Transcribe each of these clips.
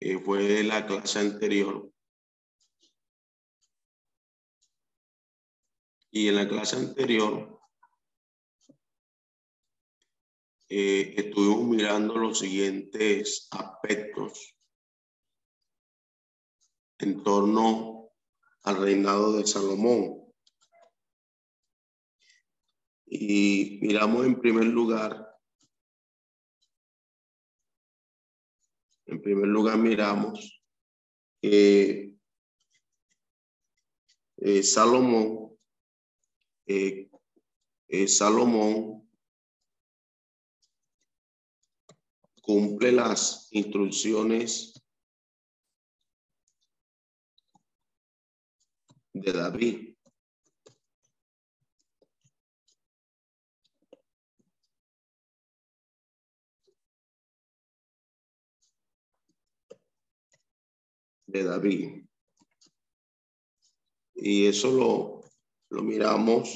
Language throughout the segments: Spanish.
Eh, fue la clase anterior. Y en la clase anterior eh, estuvimos mirando los siguientes aspectos en torno al reinado de Salomón. Y miramos en primer lugar primer lugar, miramos que eh, Salomón, eh, eh, Salomón cumple las instrucciones de David. De David. Y eso lo, lo miramos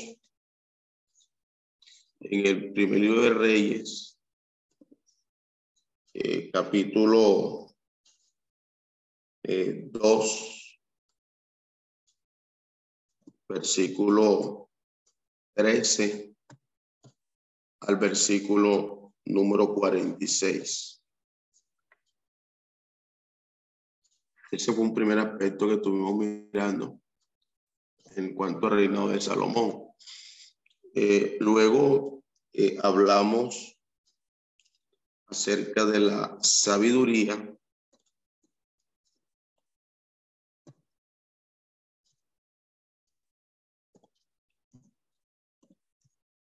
en el primer libro de Reyes, eh, capítulo 2, eh, versículo 13 al versículo número 46. Ese fue un primer aspecto que estuvimos mirando en cuanto al reinado de Salomón. Eh, luego eh, hablamos acerca de la sabiduría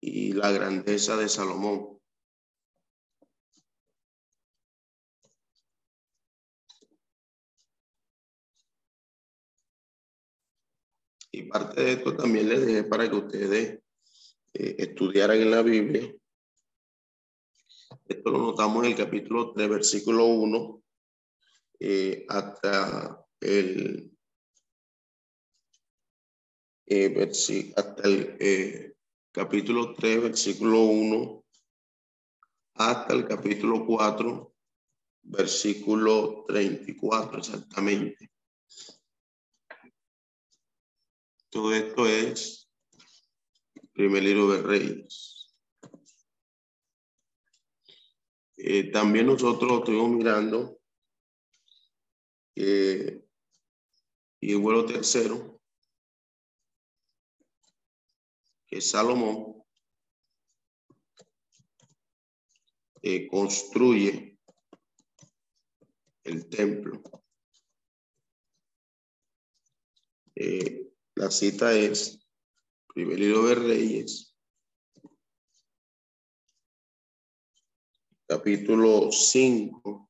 y la grandeza de Salomón. Y parte de esto también les dejé para que ustedes eh, estudiaran en la Biblia. Esto lo notamos en el capítulo 3, versículo 1, eh, hasta el, eh, hasta el capítulo 3, versículo 1, hasta el capítulo 4, versículo 34 exactamente. Todo esto es primer libro de Reyes. Eh, también nosotros estuvimos mirando eh, y el vuelo tercero, que Salomón eh, construye el templo. Eh, la cita es primer libro de Reyes, capítulo 5,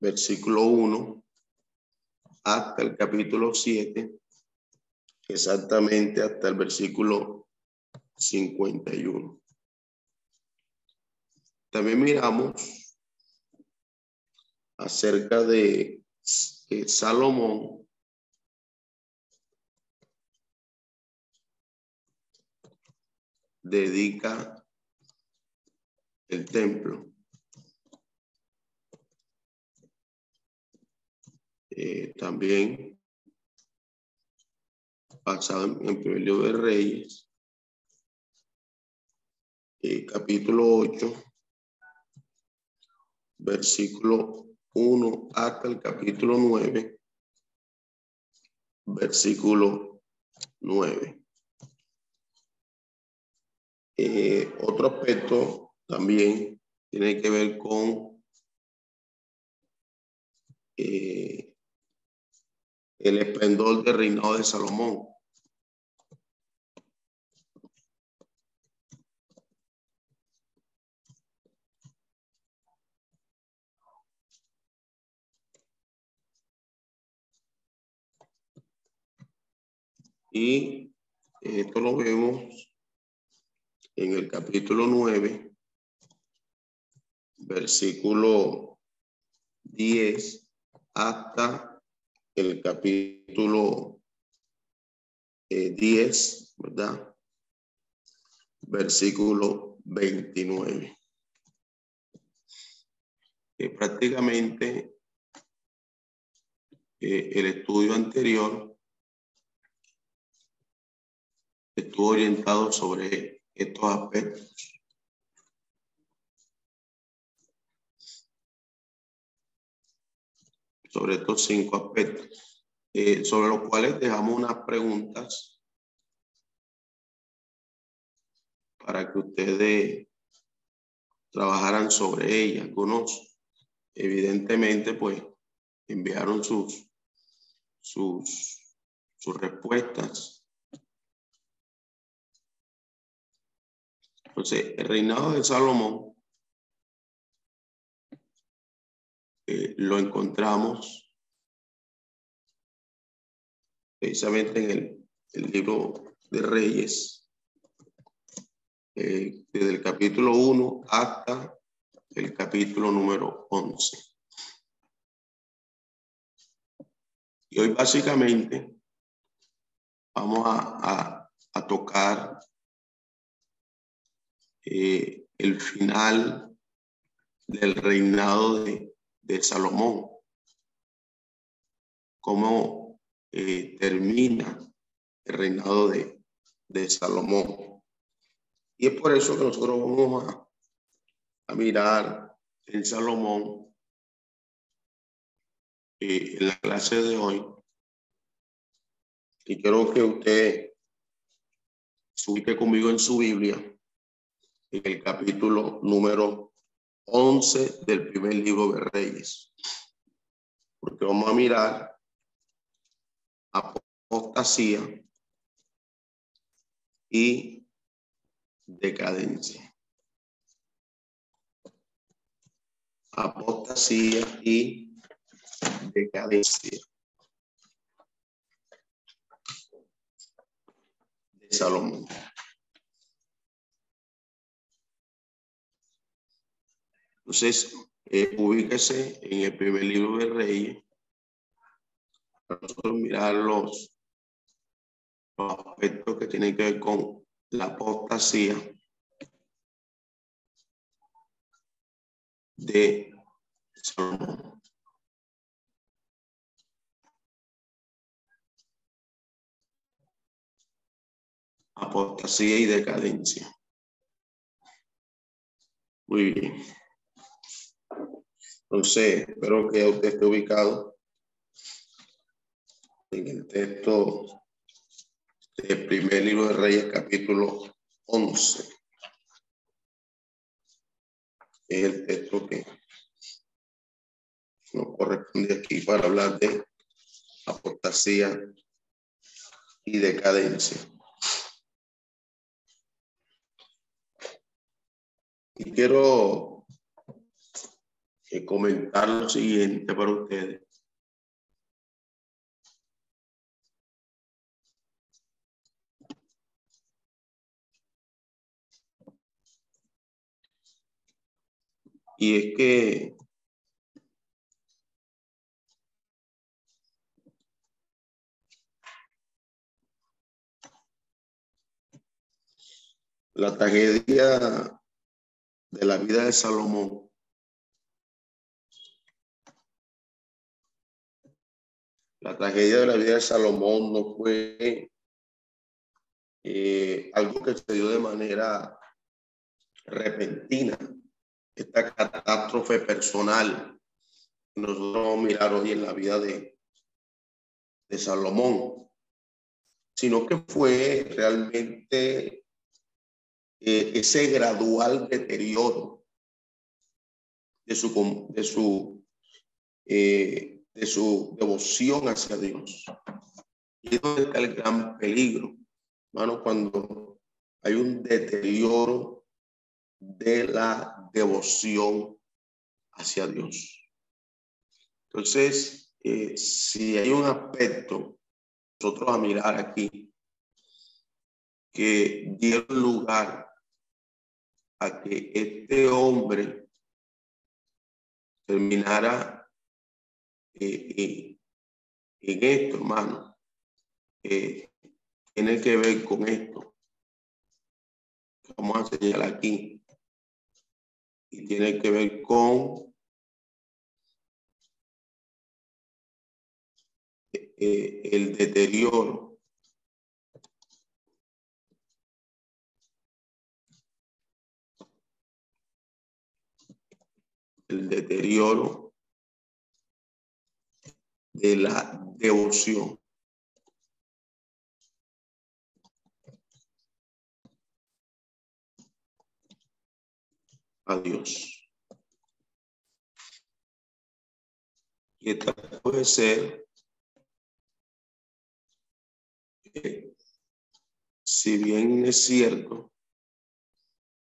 versículo 1 hasta el capítulo 7, exactamente hasta el versículo 51. También miramos acerca de Salomón dedica el templo. Eh, también basado en, el libro de Reyes, eh, capítulo 8, versículo 1 hasta el capítulo 9, versículo 9. Eh, otro aspecto también tiene que ver con eh, el esplendor del reinado de Salomón. Y esto lo vemos en el capítulo 9, versículo 10 hasta el capítulo 10, eh, ¿verdad? Versículo 29. Eh, prácticamente eh, el estudio anterior estuvo orientado sobre estos aspectos. Sobre estos cinco aspectos, eh, sobre los cuales dejamos unas preguntas para que ustedes trabajaran sobre ellas. Algunos, evidentemente, pues enviaron sus, sus, sus respuestas Entonces, el reinado de Salomón eh, lo encontramos precisamente en el, libro de Reyes, eh, desde el capítulo 1 hasta el capítulo número 11. Y hoy básicamente vamos a, a tocar eh, el final del reinado de, Salomón, cómo eh, termina el reinado de, Salomón. Y es por eso que nosotros vamos a, mirar en Salomón eh, en la clase de hoy. Y quiero que usted se conmigo en su Biblia en el capítulo número 11 del primer libro de Reyes. Porque vamos a mirar apostasía y decadencia. Apostasía y decadencia. De Salomón. Entonces, eh, ubíquese en el primer libro de Reyes para nosotros mirar los, aspectos que tienen que ver con la apostasía de. Apostasía y decadencia. Muy bien. Entonces, espero que usted esté ubicado en el texto del primer libro de Reyes, capítulo 11. Es el texto que nos corresponde aquí para hablar de aportación y decadencia. Y quiero comentar lo siguiente para ustedes. Y es que la tragedia de la vida de Salomón La tragedia de la vida de Salomón no fue eh, algo que se dio de manera repentina. Esta catástrofe personal que nosotros vamos a mirar hoy en la vida de, Salomón, sino que fue realmente eh, ese gradual deterioro de su, de su eh, de su devoción hacia Dios. Y es donde está el gran peligro, hermano, cuando hay un deterioro de la devoción hacia Dios. Entonces, eh, si hay un aspecto, nosotros a mirar aquí, que dio lugar a que este hombre terminara eh, eh, en esto, hermano, tiene que ver con esto. Vamos a señalar aquí. Y tiene que ver con eh, el deterioro. El deterioro de la devoción. a Dios. Y esta puede ser, si bien es cierto,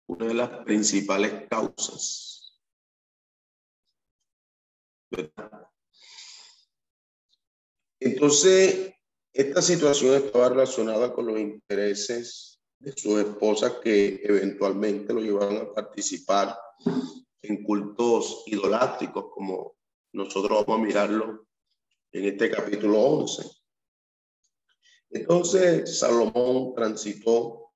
una de las principales causas. Entonces, esta situación estaba relacionada con los intereses de sus esposas que eventualmente lo llevaron a participar en cultos idolátricos, como nosotros vamos a mirarlo en este capítulo 11. Entonces, Salomón transitó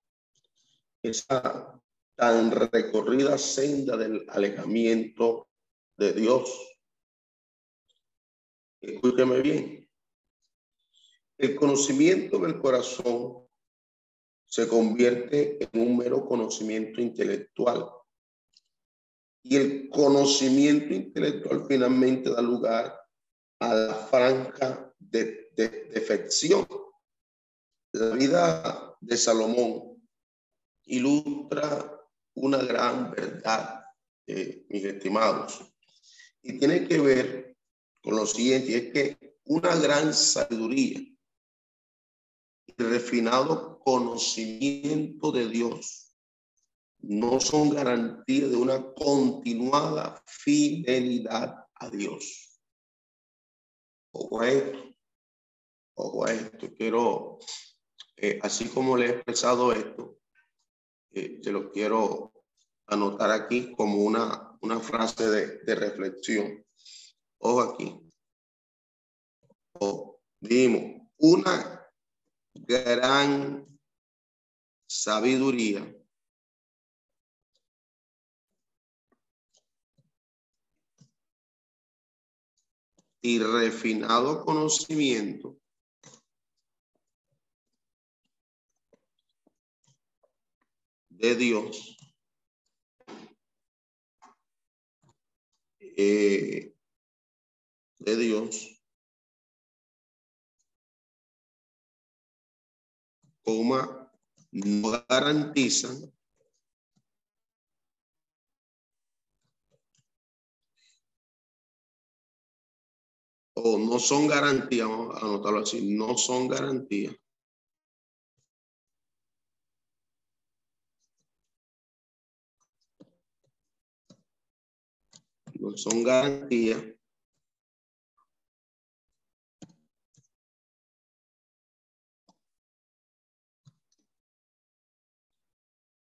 esa tan recorrida senda del alejamiento de Dios. Escúcheme bien. El conocimiento del corazón se convierte en un mero conocimiento intelectual. Y el conocimiento intelectual finalmente da lugar a la franca de, defección. La vida de Salomón ilustra una gran verdad, eh, mis estimados, y tiene que ver con lo siguiente, es que una gran sabiduría refinado conocimiento de Dios no son garantía de una continuada fidelidad a Dios. Ojo a esto, ojo a esto. Quiero, eh, así como le he expresado esto, eh, te lo quiero anotar aquí como una, una frase de, de reflexión. Ojo aquí. O dimos, una gran sabiduría. Y refinado conocimiento. De Dios. Eh, de Dios coma, no garantizan o no son garantías, vamos a anotarlo así, no son garantías. No son garantías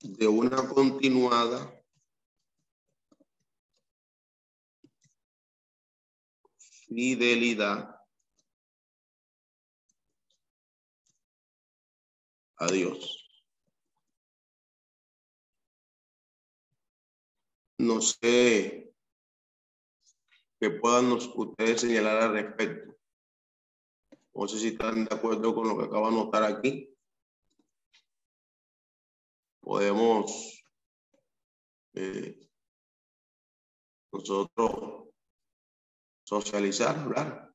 de una continuada fidelidad a Dios. No sé que puedan ustedes señalar al respecto. No sé si están de acuerdo con lo que acabo de notar aquí podemos eh, nosotros socializar, hablar.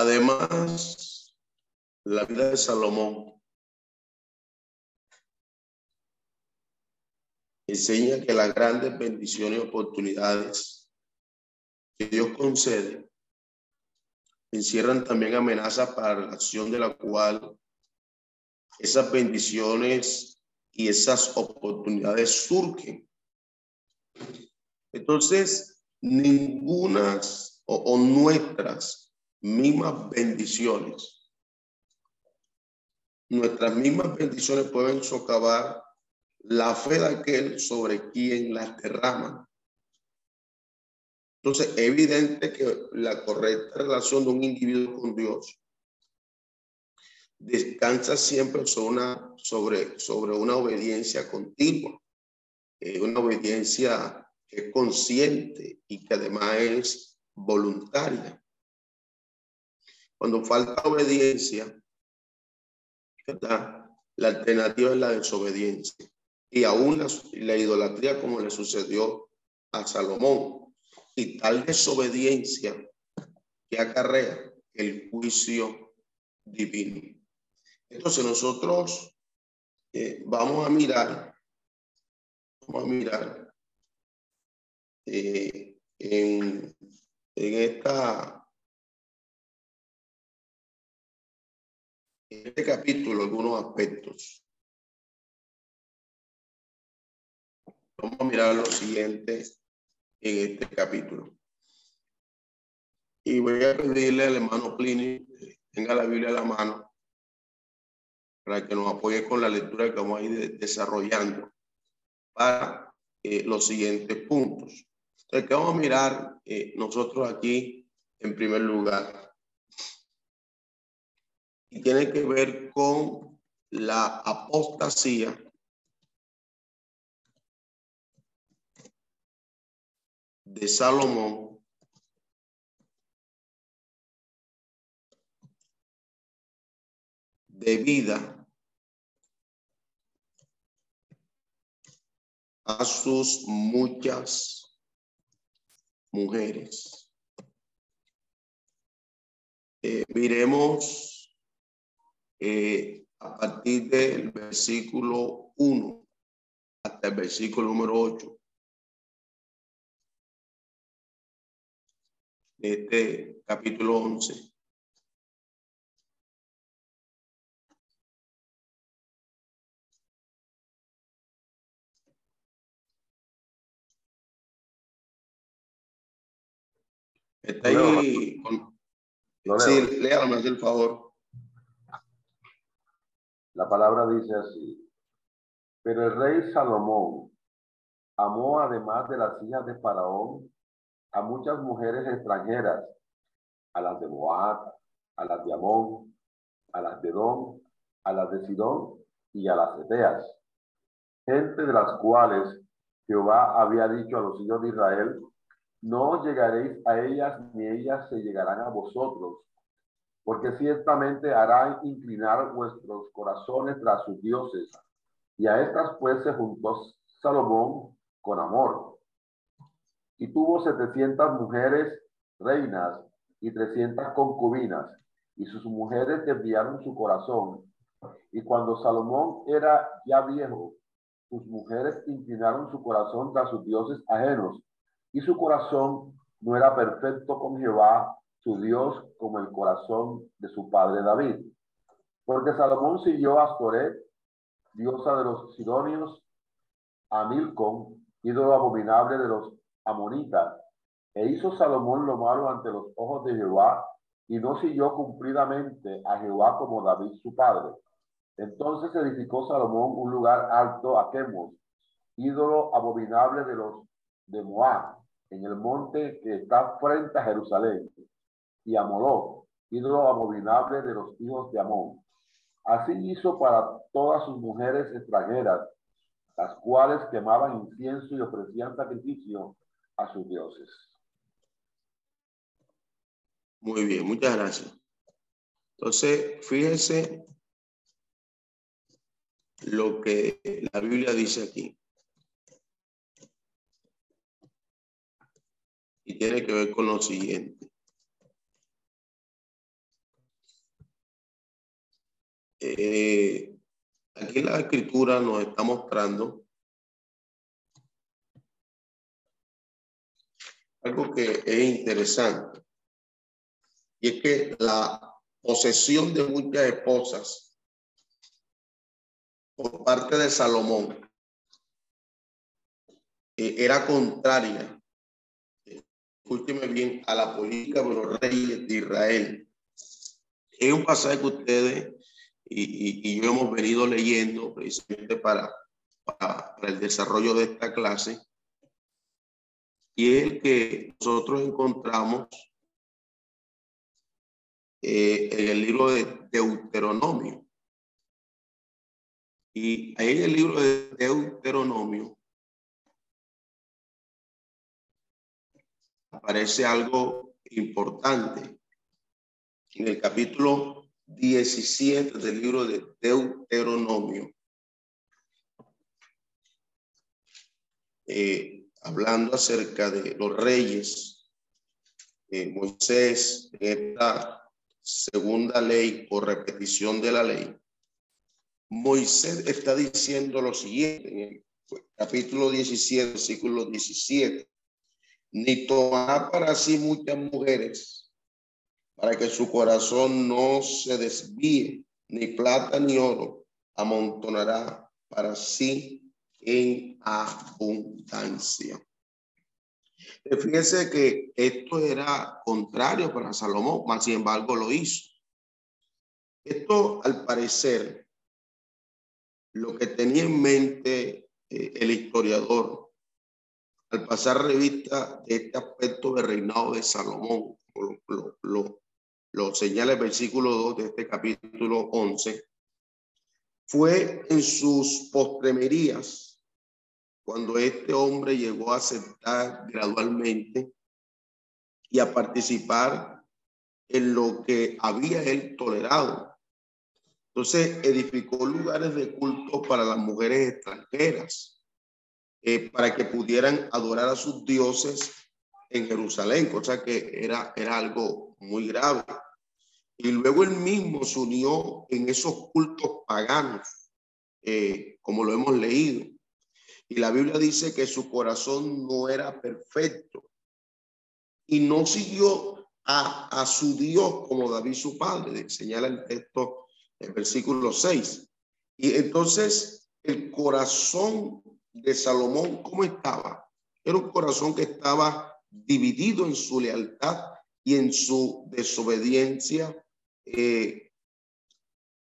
Además, la vida de Salomón enseña que las grandes bendiciones y oportunidades que Dios concede encierran también amenazas para la acción de la cual esas bendiciones y esas oportunidades surgen. Entonces, ninguna o, o nuestras mismas bendiciones. Nuestras mismas bendiciones pueden socavar la fe de aquel sobre quien las derrama. Entonces, es evidente que la correcta relación de un individuo con Dios descansa siempre sobre una, sobre una obediencia continua, eh, una obediencia que es consciente y que además es voluntaria. Cuando falta obediencia, la alternativa es la desobediencia y aún la, idolatría como le sucedió a Salomón y tal desobediencia que acarrea el juicio divino. Entonces nosotros eh, vamos a mirar, vamos a mirar eh, en, en esta en este capítulo algunos aspectos. Vamos a mirar lo siguiente en este capítulo. Y voy a pedirle al hermano Pliny que tenga la Biblia a la mano para que nos apoye con la lectura que vamos a ir desarrollando para eh, los siguientes puntos. Entonces, que vamos a mirar eh, nosotros aquí en primer lugar y tiene que ver con la apostasía. De Salomón. Debida a sus muchas mujeres. Eh, eh, a partir del versículo 1 hasta el versículo número 8 de este capítulo 11. Está ahí. Sí, léalo, me hace el favor. La palabra dice así, pero el rey Salomón amó además de las hijas de Faraón a muchas mujeres extranjeras, a las de Moab, a las de Amón, a las de Don, a las de Sidón y a las Eteas, gente de las cuales Jehová había dicho a los hijos de Israel, no llegaréis a ellas ni ellas se llegarán a vosotros, porque ciertamente hará inclinar vuestros corazones tras sus dioses. Y a estas pues se juntó Salomón con amor. Y tuvo setecientas mujeres reinas y trescientas concubinas, y sus mujeres desviaron su corazón. Y cuando Salomón era ya viejo, sus mujeres inclinaron su corazón tras sus dioses ajenos, y su corazón no era perfecto con Jehová, su Dios como el corazón de su padre David. Porque Salomón siguió a Astoret, diosa de los sidonios, a Milcom, ídolo abominable de los amonitas, e hizo Salomón lo malo ante los ojos de Jehová, y no siguió cumplidamente a Jehová como David su padre. Entonces edificó Salomón un lugar alto a Quemos, ídolo abominable de los de Moab, en el monte que está frente a Jerusalén y a ídolo abominable de los hijos de Amón. Así hizo para todas sus mujeres extranjeras, las cuales quemaban incienso y ofrecían sacrificio a sus dioses. Muy bien, muchas gracias. Entonces, fíjense lo que la Biblia dice aquí. Y tiene que ver con lo siguiente. Eh, aquí la escritura nos está mostrando algo que es interesante. Y es que la posesión de muchas esposas por parte de Salomón eh, era contraria, escúcheme bien, a la política de los reyes de Israel. Es un pasaje que ustedes y, yo hemos venido leyendo precisamente para, para, el desarrollo de esta clase. Y es el que nosotros encontramos eh, en el libro de Deuteronomio. Y ahí en el libro de Deuteronomio aparece algo importante. En el capítulo 17 del libro de Deuteronomio, eh, hablando acerca de los reyes, eh, Moisés, en esta segunda ley o repetición de la ley, Moisés está diciendo lo siguiente en el capítulo 17, versículo 17 ni tomará para sí muchas mujeres, para que su corazón no se desvíe, ni plata ni oro amontonará para sí en abundancia. Fíjese que esto era contrario para Salomón, mas sin embargo lo hizo. Esto, al parecer, lo que tenía en mente eh, el historiador al pasar revista de este aspecto del reinado de Salomón, lo, lo, señala el versículo 2 de este capítulo 11, fue en sus postremerías cuando este hombre llegó a aceptar gradualmente y a participar en lo que había él tolerado. Entonces edificó lugares de culto para las mujeres extranjeras eh, para que pudieran adorar a sus dioses en Jerusalén, cosa que era, era algo muy grave. Y luego él mismo se unió en esos cultos paganos, eh, como lo hemos leído. Y la Biblia dice que su corazón no era perfecto y no siguió a, a su Dios como David su padre, señala el texto del versículo 6. Y entonces el corazón de Salomón, ¿cómo estaba? Era un corazón que estaba dividido en su lealtad y en su desobediencia eh,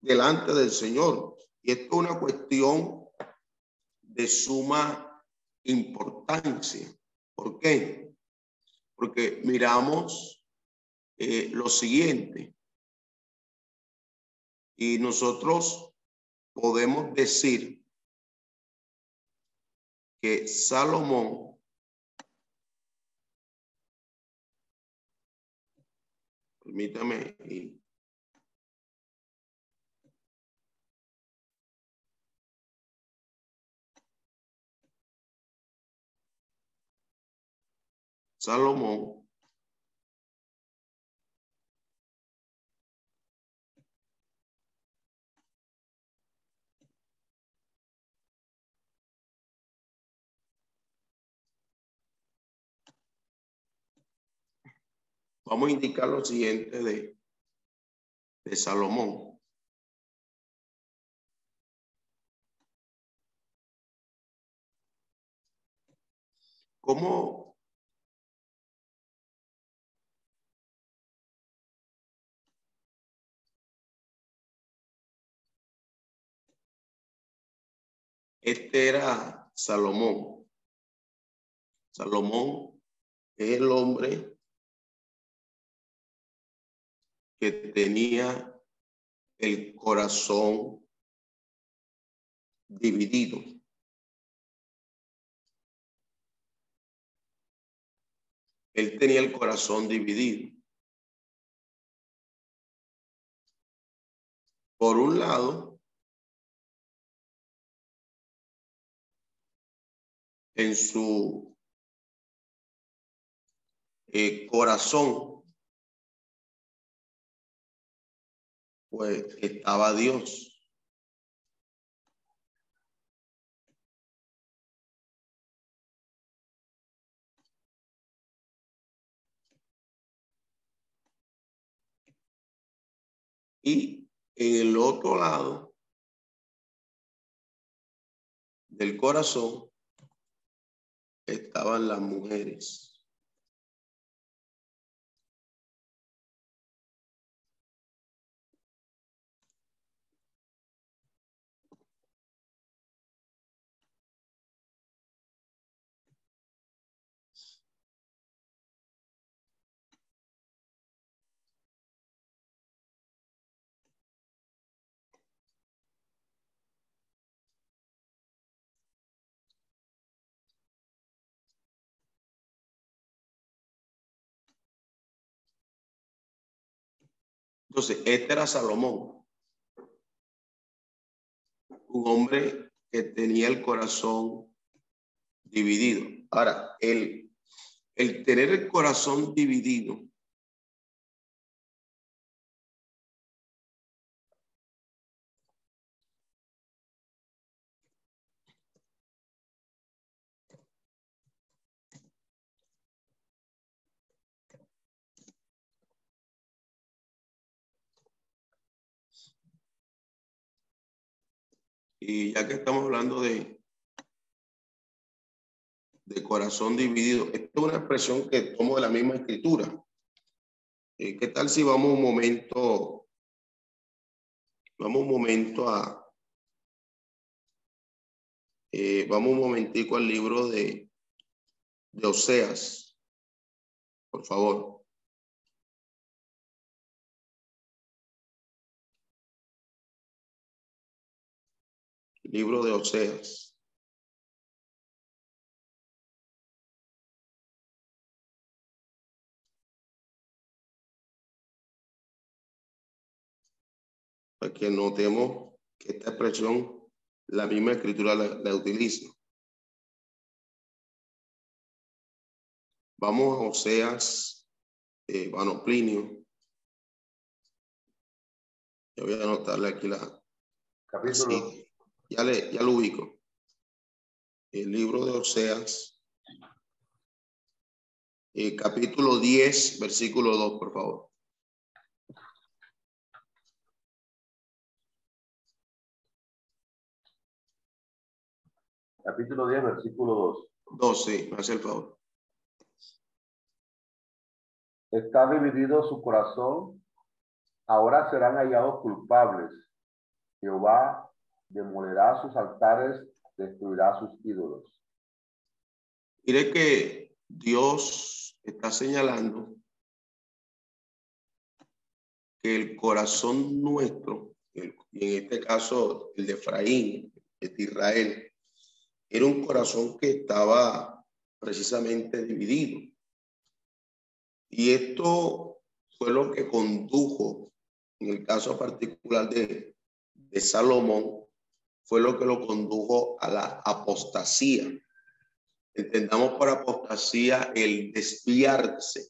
delante del Señor. Y esto es una cuestión de suma importancia. ¿Por qué? Porque miramos eh, lo siguiente. Y nosotros podemos decir que Salomón permítame Salomón Vamos a indicar lo siguiente de, de Salomón. ¿Cómo Este era Salomón. Salomón es el hombre que tenía el corazón dividido. Él tenía el corazón dividido. Por un lado, en su eh, corazón pues estaba Dios. Y en el otro lado del corazón estaban las mujeres. Entonces, este era Salomón, un hombre que tenía el corazón dividido. Ahora, el, el tener el corazón dividido Y ya que estamos hablando de, de corazón dividido, esto es una expresión que tomo de la misma escritura. Eh, ¿Qué tal si vamos un momento, vamos un momento a, eh, vamos un momentico al libro de, de Oseas, por favor. Libro de Oseas. Para que notemos que esta expresión, la misma escritura la, utiliza. Vamos a Oseas, eh, bueno, Plinio. Yo voy a anotarle aquí la... Capítulo. Ya, le, ya lo ubico. El libro de Oseas, eh, capítulo 10, versículo 2, por favor. Capítulo 10, versículo 2. 2, sí, me hace el favor. Está dividido su corazón, ahora serán hallados culpables. Jehová demolerá sus altares, destruirá sus ídolos. Mire que Dios está señalando que el corazón nuestro, en este caso el de Efraín, el de Israel, era un corazón que estaba precisamente dividido. Y esto fue lo que condujo, en el caso particular de Salomón, fue lo que lo condujo a la apostasía. Entendamos por apostasía el desviarse.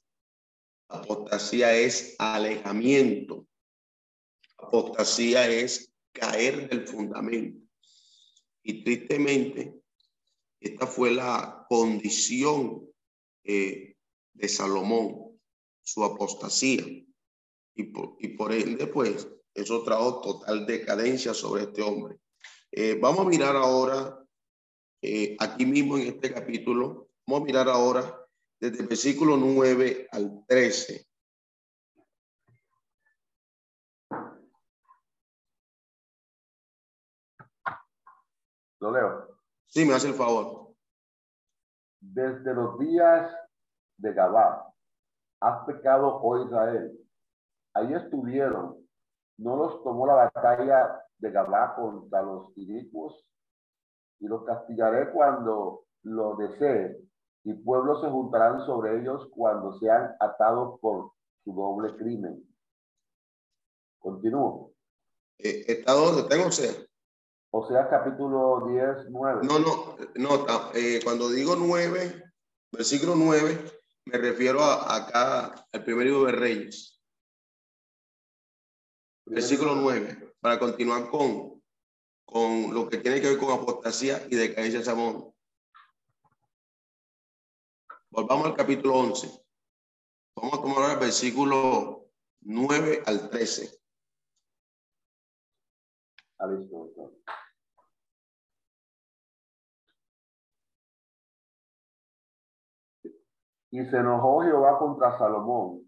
Apostasía es alejamiento. Apostasía es caer del fundamento. Y tristemente, esta fue la condición eh, de Salomón, su apostasía. Y por, y por ende, pues, eso trajo total decadencia sobre este hombre. Eh, vamos a mirar ahora, eh, aquí mismo en este capítulo, vamos a mirar ahora desde el versículo 9 al 13. Lo leo. Sí, me hace el favor. Desde los días de Gabá, has pecado, oh Israel. Ahí estuvieron. No los tomó la batalla de Gabá contra los inicuos y los castigaré cuando lo desee y pueblos se juntarán sobre ellos cuando sean atados por su doble crimen. Continúo. Eh, ¿Está dónde? ¿Tengo sea? O sea, capítulo 10, 9. No, no, no. Eh, cuando digo 9, versículo 9, me refiero a, acá al primer libro de Reyes. versículo 9, para continuar con, con lo que tiene que ver con apostasía y decadencia de Salomón. Volvamos al capítulo 11. Vamos a tomar el versículo 9 al 13. Y se enojó Jehová contra Salomón,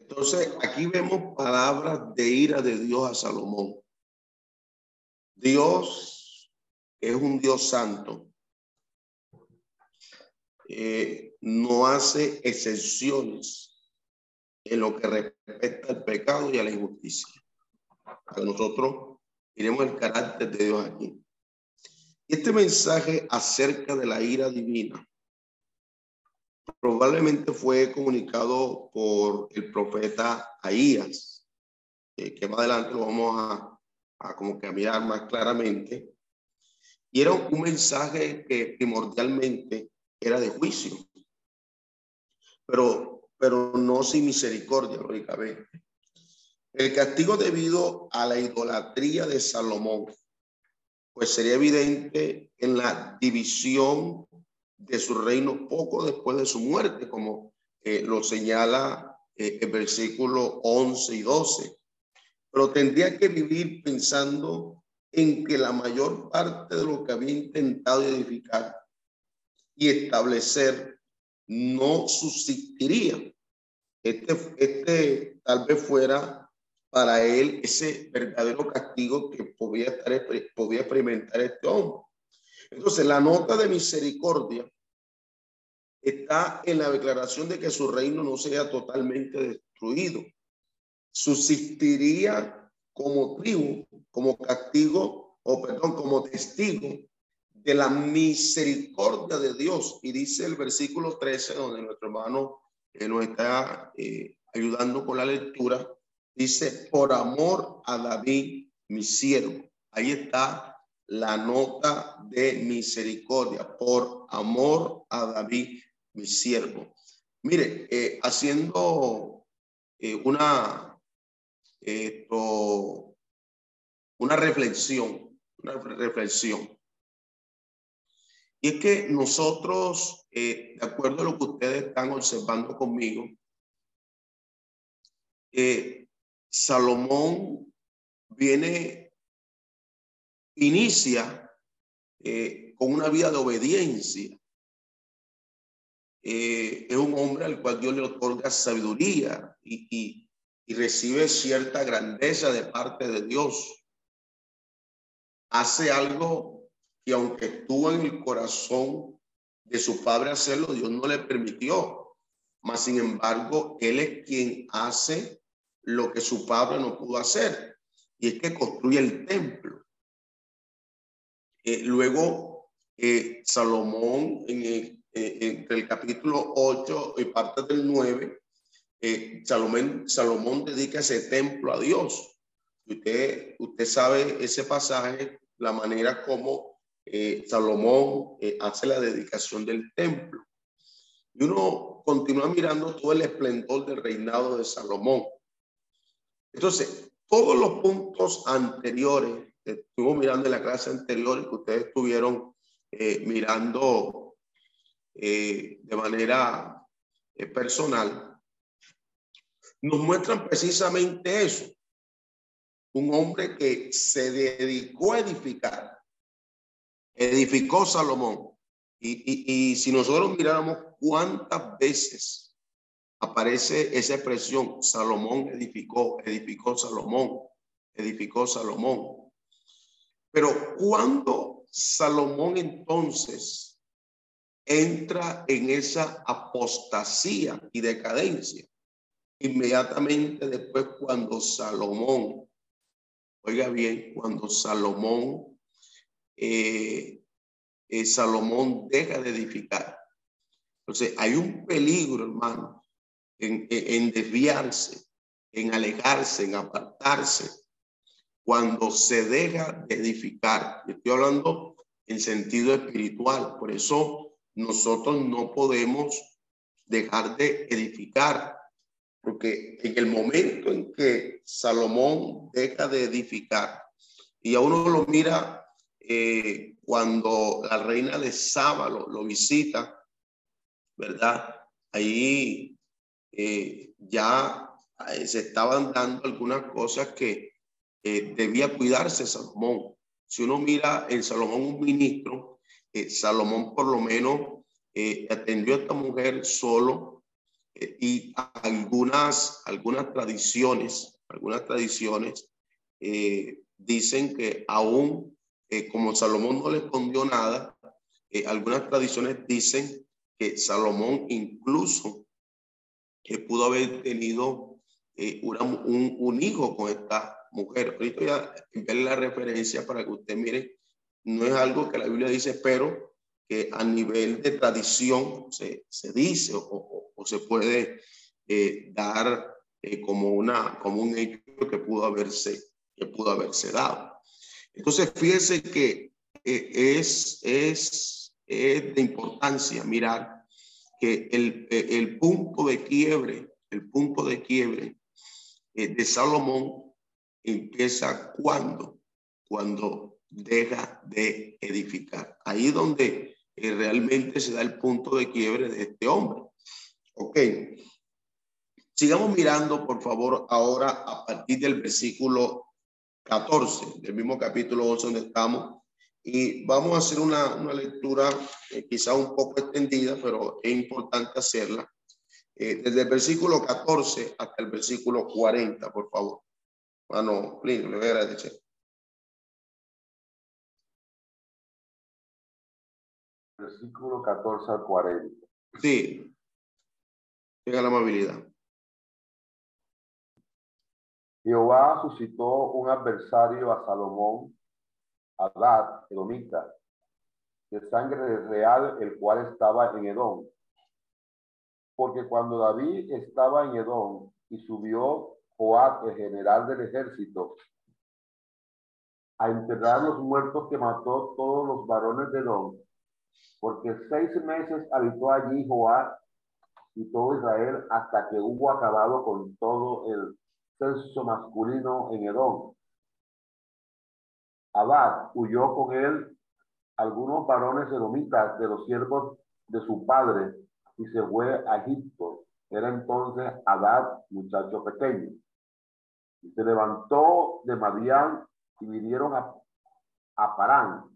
Entonces, aquí vemos palabras de ira de Dios a Salomón. Dios es un Dios santo. Eh, no hace excepciones en lo que respecta al pecado y a la injusticia. A nosotros miremos el carácter de Dios aquí. Este mensaje acerca de la ira divina probablemente fue comunicado por el profeta Ahías, eh, que más adelante lo vamos a, a como que a mirar más claramente. Y era un mensaje que primordialmente era de juicio, pero, pero no sin misericordia, lógicamente. El castigo debido a la idolatría de Salomón pues sería evidente en la división de su reino poco después de su muerte, como eh, lo señala eh, el versículo 11 y 12. Pero tendría que vivir pensando en que la mayor parte de lo que había intentado edificar y establecer no subsistiría. Este, este tal vez fuera para él ese verdadero castigo que podía, estar, podía experimentar este hombre. Entonces, la nota de misericordia está en la declaración de que su reino no sea totalmente destruido. Subsistiría como tribu, como castigo, o perdón, como testigo de la misericordia de Dios. Y dice el versículo 13, donde nuestro hermano eh, nos está eh, ayudando con la lectura, Dice, por amor a David, mi siervo. Ahí está la nota de misericordia, por amor a David, mi siervo. Mire, eh, haciendo eh, una, una reflexión, una reflexión. Y es que nosotros, eh, de acuerdo a lo que ustedes están observando conmigo, Salomón viene, inicia eh, con una vida de obediencia. Eh, es un hombre al cual Dios le otorga sabiduría y, y recibe cierta grandeza de parte de Dios. Hace algo que aunque estuvo en el corazón de su padre hacerlo, Dios no le permitió. Mas, sin embargo, él es quien hace lo que su padre no pudo hacer, y es que construye el templo. Eh, luego, eh, Salomón, en el, eh, entre el capítulo 8 y parte del 9, Salomón, Salomón dedica ese templo a Dios. Usted, usted sabe ese pasaje, la manera como Salomón hace la dedicación del templo. Y uno continúa mirando todo el esplendor del reinado de Salomón. Entonces, todos los puntos anteriores estuvimos mirando en la clase anterior y que ustedes estuvieron eh, mirando eh, de manera eh, personal, nos muestran precisamente eso. Un hombre que se dedicó a edificar, edificó Salomón. y si nosotros miráramos cuántas veces aparece esa expresión, Salomón edificó, edificó Salomón, edificó Salomón. Pero cuando Salomón entonces entra en esa apostasía y decadencia, inmediatamente después cuando Salomón, oiga bien, cuando Salomón, eh, eh, Salomón deja de edificar. Entonces hay un peligro, hermano, en, en desviarse, en alejarse, en apartarse, cuando se deja de edificar. Estoy hablando en sentido espiritual, por eso nosotros no podemos dejar de edificar, porque en el momento en que Salomón deja de edificar, y a uno lo mira eh, cuando la reina de Saba lo, visita, ¿verdad? Ahí eh, ya eh, se estaban dando algunas cosas que debía cuidarse Salomón. Si uno mira en Salomón un ministro, Salomón por lo menos eh, atendió a esta mujer solo eh, y algunas, algunas tradiciones, algunas tradiciones eh, dicen que aún como Salomón no le respondió nada, algunas tradiciones dicen que Salomón incluso que pudo haber tenido un, un, hijo con esta mujer. Ahorita voy a enviarle la referencia para que usted mire, no es algo que la Biblia dice, pero que a nivel de tradición se, se dice o, o, se puede eh, dar eh, como, una, como un hecho que pudo haberse, que pudo haberse dado. Entonces, fíjense que eh, es, es, es, de importancia mirar que el, el punto de quiebre, el punto de quiebre de Salomón empieza cuando, cuando deja de edificar. Ahí donde y realmente se da el punto de quiebre de este hombre. Ok. Sigamos mirando, por favor, ahora a partir del versículo 14, del mismo capítulo 11 donde estamos. Y vamos a hacer una, una lectura eh, quizá un poco extendida, pero es importante hacerla. Eh, desde el versículo 14 hasta el versículo 40, por favor. Bueno, le voy a agradecer. versículo 14 al 40. Sí, tenga la amabilidad. Jehová suscitó un adversario a Salomón, Adad, Edomita, de sangre real, el cual estaba en Edom. Porque cuando David estaba en Edom y subió Joab, el general del ejército, a enterrar los muertos que mató todos los varones de Edom, porque seis meses habitó allí Joab y todo Israel hasta que hubo acabado con todo el sexo masculino en Edom. Abad huyó con él algunos varones edomitas de los siervos de su padre y se fue a Egipto. Era entonces Abad, muchacho pequeño. Se levantó de Madián y vinieron a, a Parán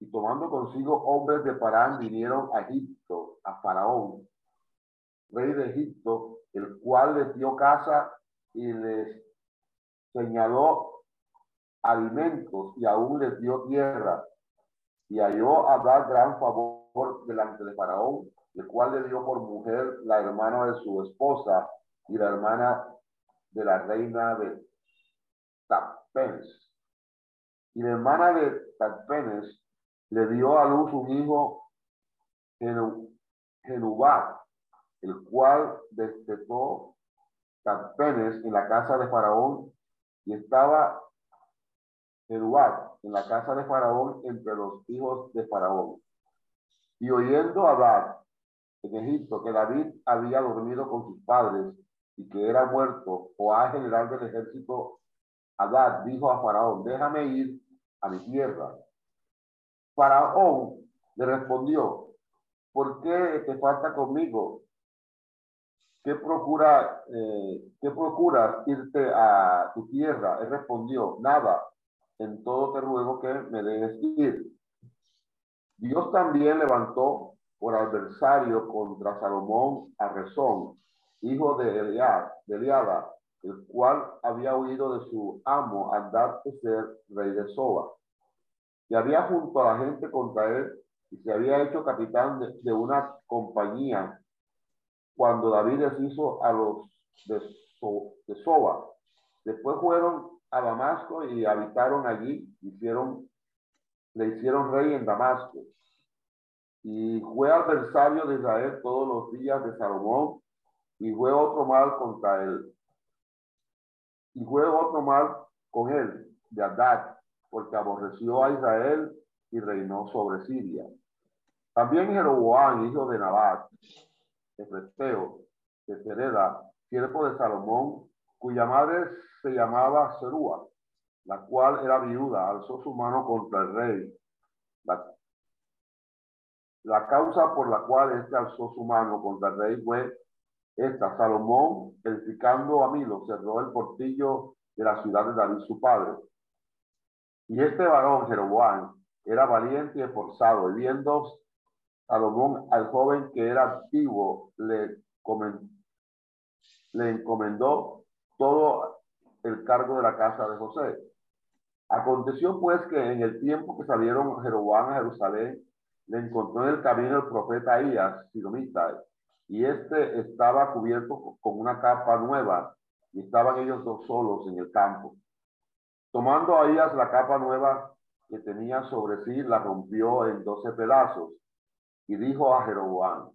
y tomando consigo hombres de Parán vinieron a Egipto, a Faraón, rey de Egipto, el cual les dio casa y les señaló alimentos y aún les dio tierra. Y halló a dar gran favor delante de Faraón, el cual le dio por mujer la hermana de su esposa y la hermana de la reina de Tapenes. Y la hermana de Tapenes le dio a luz un hijo, Genubat, el cual destetó Tapenes en la casa de Faraón y estaba Genubat en la casa de Faraón entre los hijos de Faraón. Y oyendo Adad en Egipto que David había dormido con sus padres y que era muerto, a general del ejército, Adad dijo a Faraón, déjame ir a mi tierra Faraón le respondió, ¿por qué te falta conmigo? ¿Qué, procura, eh, ¿Qué procuras irte a tu tierra? Él respondió, nada, en todo te ruego que me dejes ir. Dios también levantó por adversario contra Salomón a Rezón, hijo de Eliad, de Eliada, el cual había huido de su amo andar de ser rey de Soba y había junto a la gente contra él y se había hecho capitán de, una compañía cuando David les hizo a los de, de Soba. Después fueron a Damasco y habitaron allí, hicieron, le hicieron rey en Damasco. Y fue adversario de Israel todos los días de Salomón, y fue otro mal contra él. Y fue otro mal con él, de Adad, porque aborreció a Israel y reinó sobre Siria. También Jeroboam, hijo de Nabat, Efesteo, de Sereda, siervo de Salomón, cuya madre se llamaba Serúa, la cual era viuda, alzó su mano contra el rey. La, la causa por la cual éste alzó su mano contra el rey fue esta, Salomón, edificando a Milo, cerró el portillo de la ciudad de David, su padre. Y este varón, Jeroboam, era valiente y esforzado, y viendo Salomón al joven que era activo, le, encomendó todo el cargo de la casa de José. Aconteció pues que en el tiempo que salieron Jeroboam a Jerusalén, le encontró en el camino el profeta Ias, Sidomita, y este estaba cubierto con una capa nueva, y estaban ellos dos solos en el campo. Tomando a Ias la capa nueva que tenía sobre sí, la rompió en doce pedazos, y dijo a Jeroboam,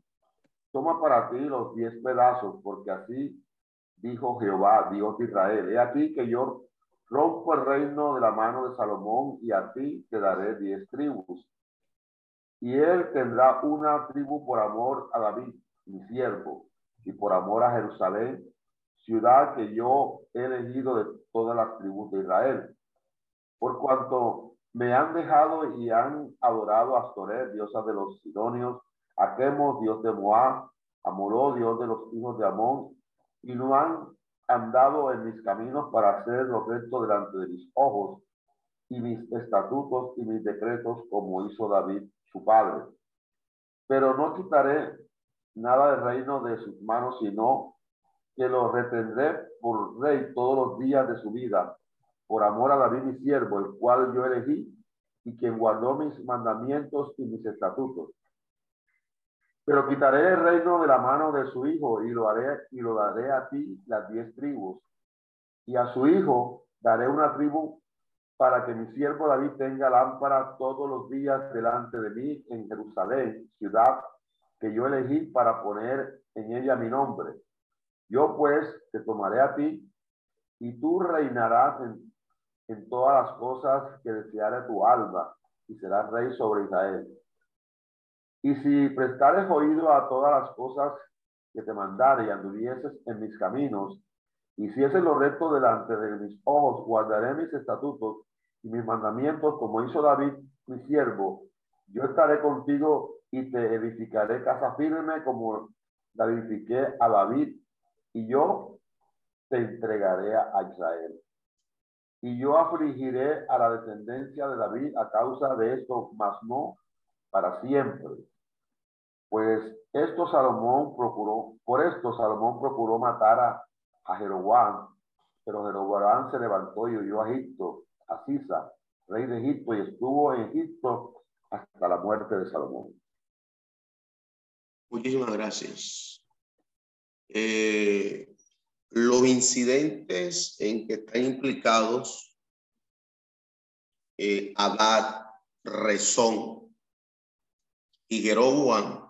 toma para ti los diez pedazos, porque así dijo Jehová, Dios de Israel, he aquí que yo rompo el reino de la mano de Salomón y a ti te daré diez tribus. Y él tendrá una tribu por amor a David, mi siervo, y por amor a Jerusalén, ciudad que yo he elegido de todas las tribus de Israel. Por cuanto me han dejado y han adorado a Astoret, diosa de los Sidonios, a Quemos, dios de Moab, a Moró, dios de los hijos de Amón, y no han andado en mis caminos para hacer lo recto delante de mis ojos y mis estatutos y mis decretos como hizo David su padre. Pero no quitaré nada del reino de sus manos, sino que lo retendré por rey todos los días de su vida, por amor a David mi siervo, el cual yo elegí y quien guardó mis mandamientos y mis estatutos. Pero quitaré el reino de la mano de su hijo y lo haré y lo daré a ti las diez tribus. Y a su hijo daré una tribu para que mi siervo David tenga lámpara todos los días delante de mí en Jerusalén, ciudad que yo elegí para poner en ella mi nombre. Yo pues te tomaré a ti y tú reinarás en, en todas las cosas que deseare tu alma y serás rey sobre Israel. Y si prestares oído a todas las cosas que te mandare y anduvieses en mis caminos, hicieses lo recto delante de mis ojos, guardaré mis estatutos y mis mandamientos, como hizo David, mi siervo. Yo estaré contigo y te edificaré casa firme como la edifiqué a David, y yo te entregaré a Israel. Y yo afligiré a la descendencia de David a causa de esto, mas no para siempre. Pues esto Salomón procuró, por esto Salomón procuró matar a, a Jeroboam, pero Jeroboam se levantó y huyó a Egipto, a Sisa, rey de Egipto, y estuvo en Egipto hasta la muerte de Salomón. Muchísimas gracias. Eh, los incidentes en que están implicados eh, Abad, Rezón y Jeroboam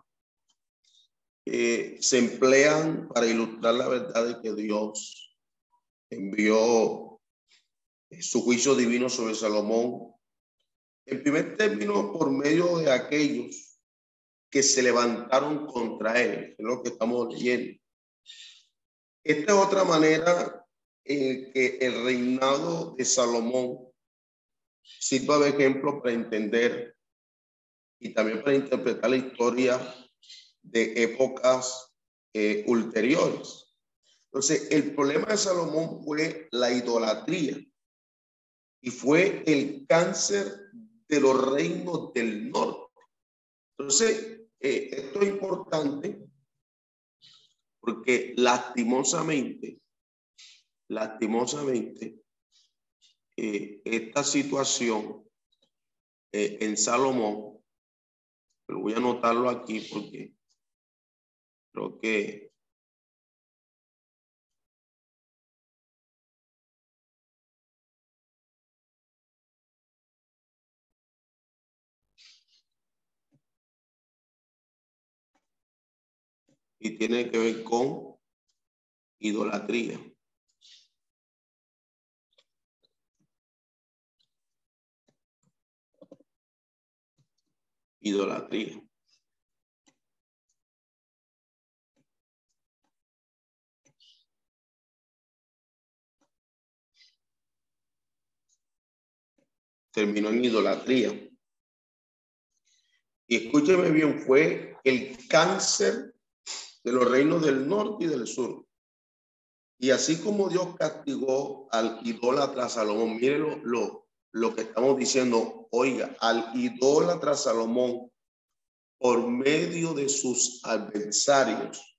eh, se emplean para ilustrar la verdad de que Dios envió eh, su juicio divino sobre Salomón. En primer término, por medio de aquellos que se levantaron contra él, es lo que estamos leyendo. Esta es otra manera en que el reinado de Salomón sirva de ejemplo para entender y también para interpretar la historia de épocas eh, ulteriores. Entonces, el problema de Salomón fue la idolatría y fue el cáncer de los reinos del norte. Entonces, eh, esto es importante porque lastimosamente, lastimosamente, eh, esta situación en Salomón, pero voy a anotarlo aquí porque Creo que y tiene que ver con idolatría. Idolatría. Terminó en idolatría. Y escúcheme bien, fue el cáncer de los reinos del norte y del sur. Y así como Dios castigó al idólatra Salomón, mire lo, lo, que estamos diciendo, oiga, al idólatra Salomón, por medio de sus adversarios,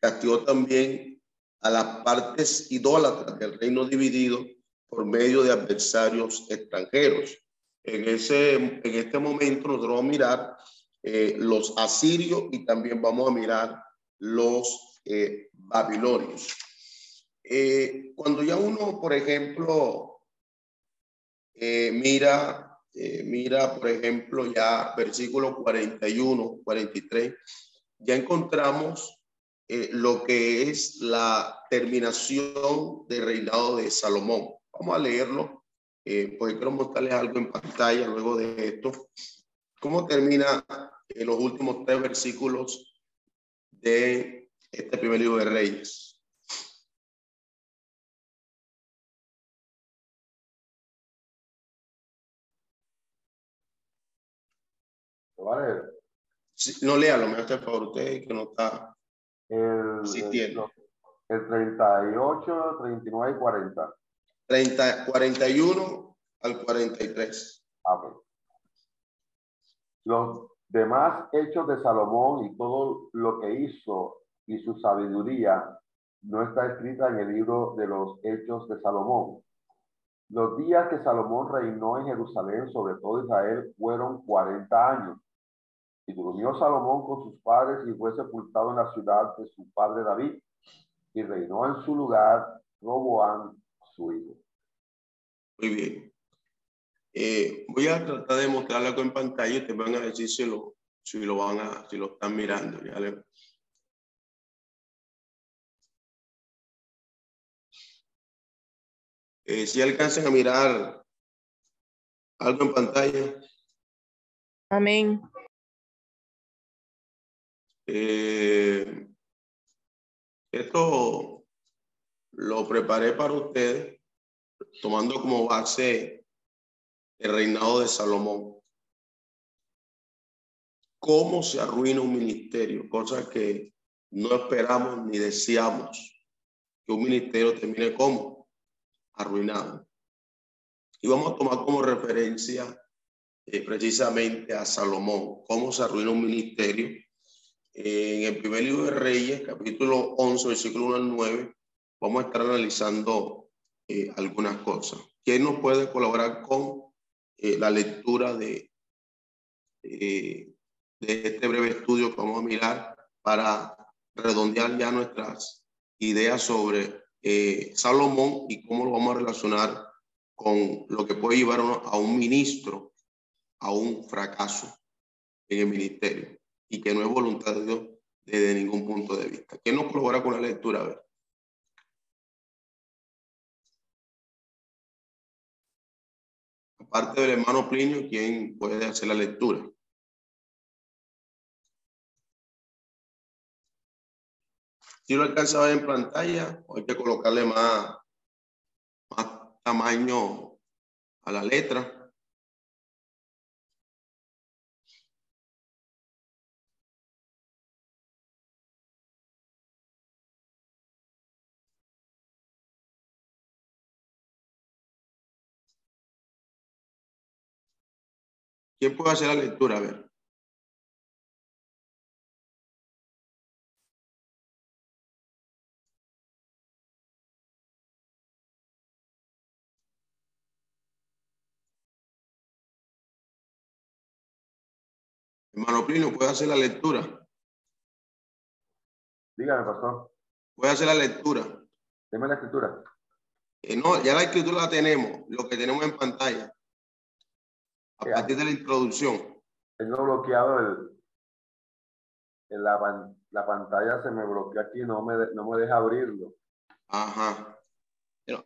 castigó también a las partes idólatras del reino dividido por medio de adversarios extranjeros. En, ese, en este momento nosotros vamos a mirar eh, los asirios y también vamos a mirar los eh, babilonios. Eh, cuando ya uno, por ejemplo, mira, mira, por ejemplo, ya versículo 41, 43, ya encontramos lo que es la terminación del reinado de Salomón. Vamos a leerlo, porque quiero mostrarles algo en pantalla luego de esto. ¿Cómo termina en los últimos tres versículos de este primer libro de Reyes. Vale. no léalo, me hace favor usted que no está. El, si tiene. El 38, 39 y 40. 30, 41 al 43. Ah, Los demás hechos de Salomón y todo lo que hizo y su sabiduría no está escrita en el libro de los hechos de Salomón. Los días que Salomón reinó en Jerusalén sobre todo Israel fueron 40 años. Y durmió Salomón con sus padres y fue sepultado en la ciudad de su padre David. Y reinó en su lugar Roboán, su hijo. Muy bien. Eh, voy a tratar de mostrarlo algo en pantalla y te van a decir si lo, si lo van a, si lo están mirando. Ya eh, si alcanzan a mirar algo en pantalla. Amén. Eh, esto lo preparé para ustedes, tomando como base el reinado de Salomón. ¿Cómo se arruina un ministerio? Cosa que no esperamos ni deseamos que un ministerio termine como arruinado. Y vamos a tomar como referencia eh, precisamente a Salomón, cómo se arruina un ministerio. en el primer libro de Reyes, capítulo 11, versículo 1 al 9, vamos a estar analizando eh, algunas cosas. ¿Quién nos puede colaborar con eh, la lectura de, eh, de este breve estudio que vamos a mirar para redondear ya nuestras ideas sobre eh, Salomón y cómo lo vamos a relacionar con lo que puede llevar a un ministro a un fracaso en el ministerio y que no es voluntad de Dios desde ningún punto de vista. ¿Quién nos colabora con la lectura? A ver. Parte del hermano Plinio, ¿quién puede hacer la lectura? Si lo alcanza a ver en pantalla, hay que colocarle más tamaño a la letra. ¿Quién puede hacer la lectura? A ver. Hermano Plino, ¿puede hacer la lectura? Dígame, pastor. ¿Puede hacer la lectura? Deme la escritura. Eh, no, ya la escritura la tenemos, lo que tenemos en pantalla a partir de la introducción. Tengo bloqueado el, la, la pantalla se me bloqueó aquí, no me, no me deja abrirlo. Ajá.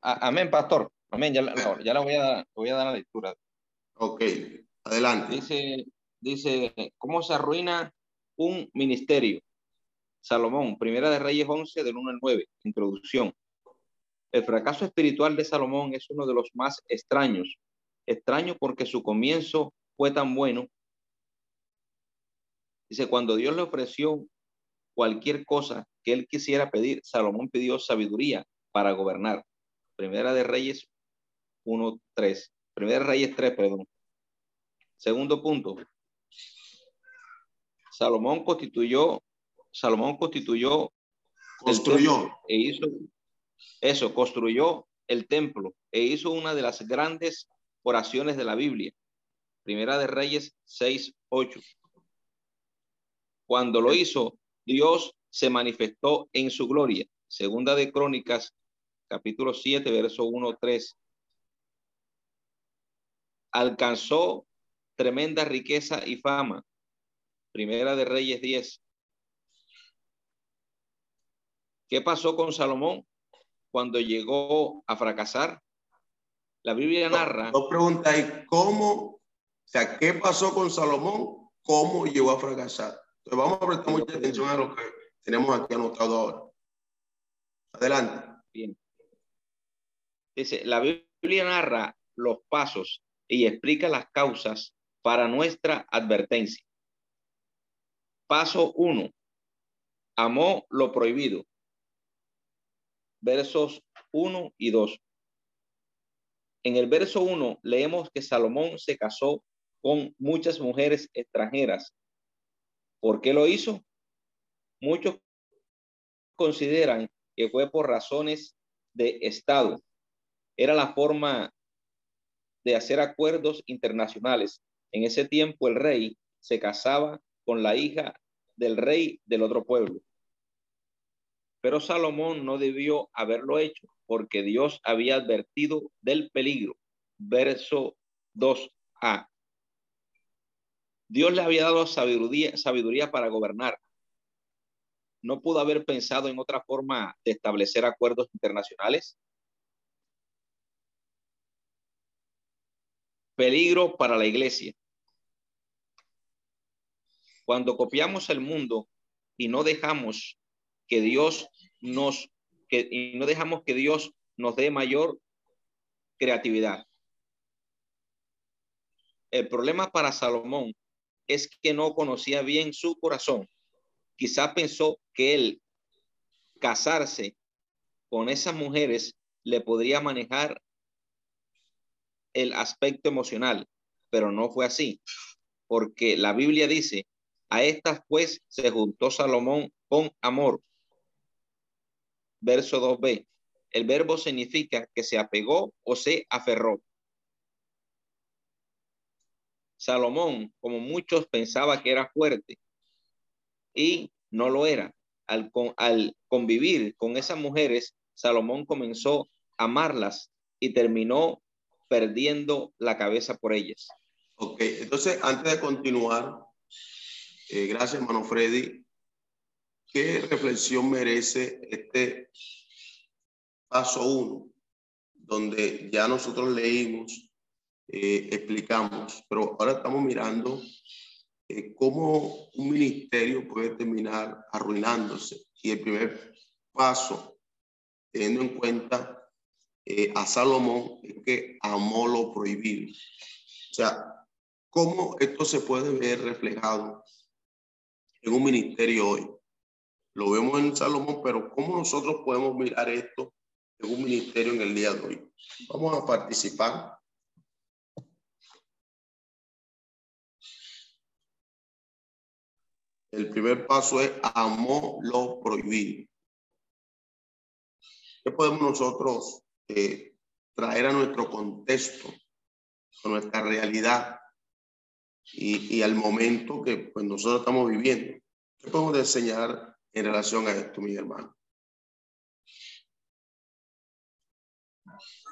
amén, pastor. Amén, ya, ya la voy a, dar, voy a dar la lectura. Ok, adelante. Dice, dice, ¿cómo se arruina un ministerio? Salomón, Primera de Reyes 11, del 1 al 9, introducción. El fracaso espiritual de Salomón es uno de los más extraños. Extraño porque su comienzo fue tan bueno. Dice, cuando Dios le ofreció cualquier cosa que él quisiera pedir, Salomón pidió sabiduría para gobernar. Primera de Reyes 1, 3. Primera de Reyes 3, perdón. Segundo punto. Salomón constituyó, Salomón constituyó, construyó e hizo eso, construyó el templo e hizo una de las grandes oraciones de la Biblia. Primera de Reyes 6, 8. Cuando lo hizo, Dios se manifestó en su gloria. Segunda de Crónicas, capítulo 7, verso 1, 3. Alcanzó tremenda riqueza y fama. Primera de Reyes 10. ¿Qué pasó con Salomón cuando llegó a fracasar? La Biblia narra. Dos preguntas ¿cómo? O sea, ¿qué pasó con Salomón? ¿Cómo llegó a fracasar? Entonces vamos a prestar mucha atención a lo que tenemos aquí anotado ahora. Adelante. Bien. Dice, la Biblia narra los pasos y explica las causas para nuestra advertencia. Paso 1. Amó lo prohibido. Versos 1 y 2. En el verso 1 leemos que Salomón se casó con muchas mujeres extranjeras. ¿Por qué lo hizo? Muchos consideran que fue por razones de Estado. Era la forma de hacer acuerdos internacionales. En ese tiempo el rey se casaba con la hija del rey del otro pueblo. Pero Salomón no debió haberlo hecho porque Dios había advertido del peligro. Verso 2a. Dios le había dado sabiduría, sabiduría para gobernar. No pudo haber pensado en otra forma de establecer acuerdos internacionales. Peligro para la iglesia. Cuando copiamos el mundo y no dejamos que Dios nos que y no dejamos que Dios nos dé mayor creatividad. El problema para Salomón es que no conocía bien su corazón. Quizá pensó que él casarse con esas mujeres le podría manejar el aspecto emocional, pero no fue así, porque la Biblia dice, a estas pues se juntó Salomón con amor. Verso 2b. El verbo significa que se apegó o se aferró. Salomón, como muchos, pensaba que era fuerte y no lo era. Al, convivir con esas mujeres, Salomón comenzó a amarlas y terminó perdiendo la cabeza por ellas. Ok, entonces antes de continuar, eh, gracias, hermano Freddy. ¿Qué reflexión merece este paso uno, donde ya nosotros leímos, eh, explicamos, pero ahora estamos mirando eh, cómo un ministerio puede terminar arruinándose? Y el primer paso, teniendo en cuenta eh, a Salomón es que amó lo prohibido. O sea, ¿cómo esto se puede ver reflejado en un ministerio hoy? Lo vemos en Salomón, pero ¿cómo nosotros podemos mirar esto en un ministerio en el día de hoy? Vamos a participar. El primer paso es amó lo prohibido. ¿Qué podemos nosotros eh, traer a nuestro contexto, a nuestra realidad y, y, al momento que pues, nosotros estamos viviendo. ¿Qué podemos enseñar en relación a esto, mi hermano?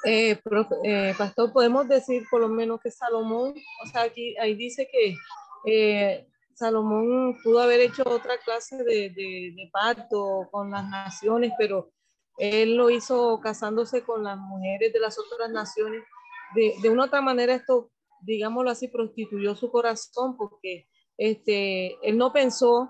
Eh, eh, pastor, podemos decir por lo menos que Salomón, o sea, aquí ahí dice que Salomón pudo haber hecho otra clase de, de, pacto con las naciones, pero él lo hizo casándose con las mujeres de las otras naciones. De, de una otra manera, esto, digámoslo así, prostituyó su corazón porque este, él no pensó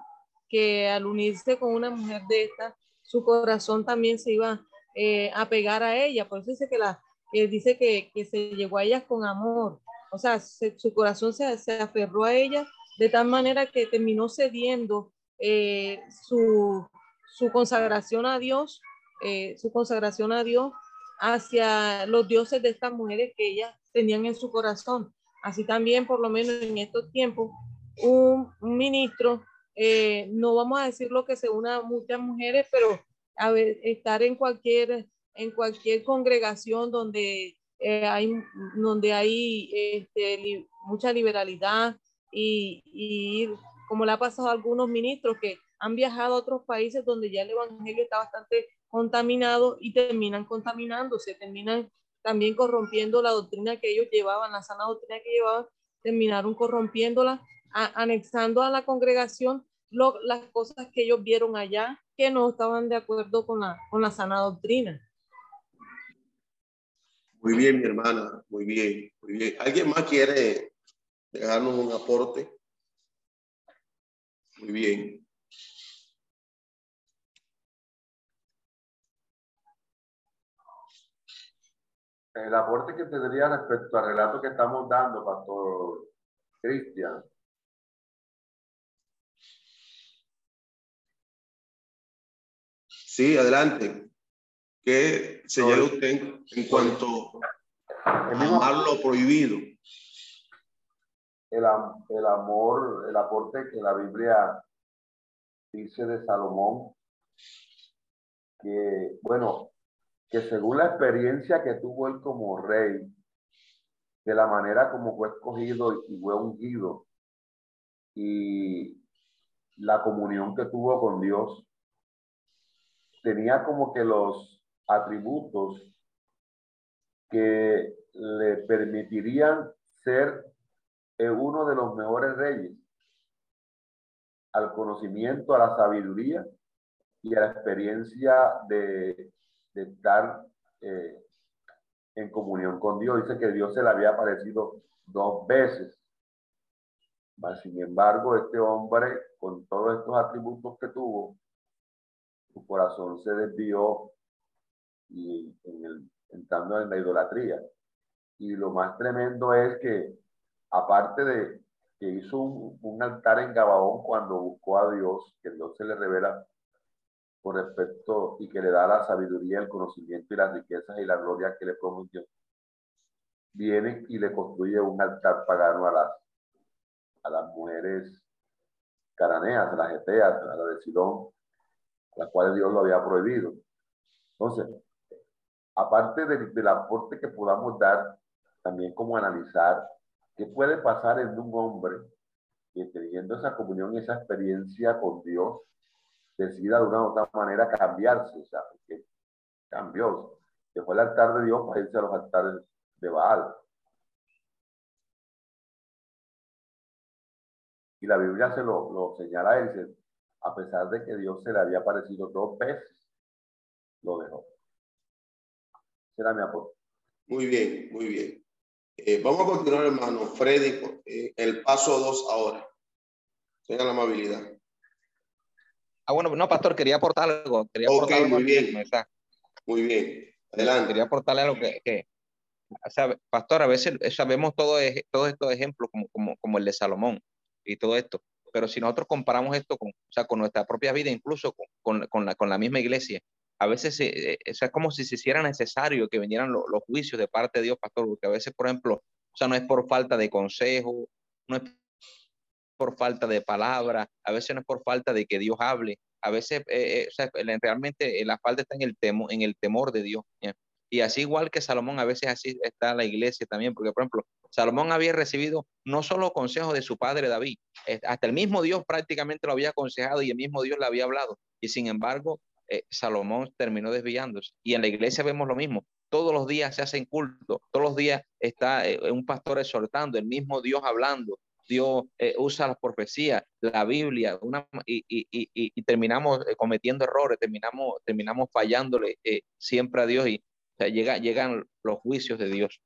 que al unirse con una mujer de esta, su corazón también se iba eh, a pegar a ella. Por eso dice que, la, dice que, que se llegó a ella con amor. O sea, su corazón se, se aferró a ella de tal manera que terminó cediendo eh, su, su, consagración a Dios, eh, su consagración a Dios hacia los dioses de estas mujeres que ellas tenían en su corazón. Así también, por lo menos en estos tiempos, un, ministro, eh, no vamos a decir lo que se una a muchas mujeres, pero a ver, estar en cualquier, en cualquier congregación donde hay, donde hay este, mucha liberalidad, y, como le ha pasado a algunos ministros que han viajado a otros países donde ya el evangelio está bastante contaminado y terminan contaminándose, terminan también corrompiendo la doctrina que ellos llevaban, la sana doctrina que llevaban, terminaron corrompiéndola, anexando a la congregación las cosas que ellos vieron allá que no estaban de acuerdo con la, con la sana doctrina. Muy bien, mi hermana, muy bien, muy bien. ¿Alguien más quiere dejarnos un aporte. Muy bien. El aporte que tendría respecto al relato que estamos dando, Pastor Cristian. Sí, adelante. ¿Qué señala usted en cuanto a lo prohibido? el, el amor, el aporte que la Biblia dice de Salomón, que, bueno, que según la experiencia que tuvo él como rey, de la manera como fue escogido y fue ungido, y la comunión que tuvo con Dios, tenía como que los atributos que le permitirían ser es uno de los mejores reyes al conocimiento, a la sabiduría y a la experiencia de, estar eh, en comunión con Dios. Dice que Dios se le había aparecido dos veces. sin embargo, este hombre, con todos estos atributos que tuvo, su corazón se desvió y entrando en la idolatría. Y lo más tremendo es que aparte de que hizo un, altar en Gabaón cuando buscó a Dios, que Dios se le revela por respecto y que le da la sabiduría, el conocimiento y las riquezas y la gloria que le prometió. Viene y le construye un altar pagano a las, a las mujeres caraneas, a las eteas, a la de Sidón, a las cuales Dios lo había prohibido. Entonces, aparte del aporte que podamos dar, también como analizar ¿Qué puede pasar en un hombre que teniendo esa comunión esa experiencia con Dios, decida de una u otra manera cambiarse? O sea, que cambió. Dejó el altar de Dios para irse a los altares de Baal. Y la Biblia se lo, lo señala, dice, a pesar de que Dios se le había aparecido dos veces, lo dejó. Será mi aporte. Muy bien, muy bien. Eh, vamos a continuar, hermano. Freddy, eh, el paso dos ahora. Tenga la amabilidad. Ah, bueno, no, pastor, quería aportar algo. Quería aportar algo muy bien. Muy bien. Adelante. Quería aportarle algo que, que o sea, pastor, a veces sabemos todos todo estos ejemplos como, como, como el de Salomón y todo esto, pero si nosotros comparamos esto con, o sea, con nuestra propia vida, incluso con, con, con, la, con la misma iglesia, a veces eh, es como si se hiciera necesario que vinieran los juicios de parte de Dios, pastor, porque a veces, por ejemplo, o sea, no es por falta de consejo, no es por falta de palabra, a veces no es por falta de que Dios hable, a veces eh, eh, o sea, realmente la falta está en el, temo, en el temor de Dios. Y así igual que Salomón, a veces así está la iglesia también, porque por ejemplo, Salomón había recibido no solo consejos de su padre David, hasta el mismo Dios prácticamente lo había aconsejado y el mismo Dios le había hablado. Y sin embargo, eh, Salomón terminó desviándose. Y en la iglesia vemos lo mismo. Todos los días se hacen culto, todos los días está eh, un pastor exhortando, el mismo Dios hablando. Dios eh, usa la profecía, la Biblia, y, terminamos cometiendo errores, terminamos, terminamos fallándole eh, siempre a Dios y o llegan los juicios de Dios.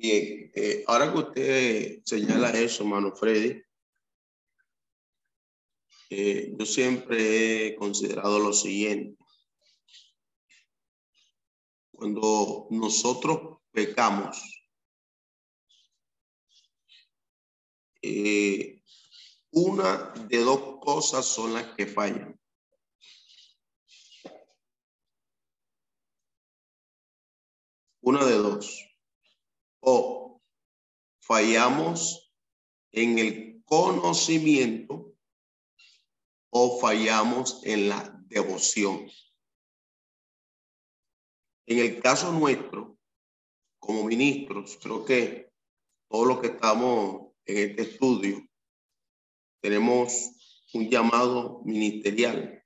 Bien, ahora que usted señala eso, hermano Freddy, yo siempre he considerado lo siguiente. Cuando nosotros pecamos, eh, una de dos cosas son las que fallan. Una de dos. O fallamos en el conocimiento o fallamos en la devoción. En el caso nuestro, como ministros, creo que todos los que estamos en este estudio, tenemos un llamado ministerial.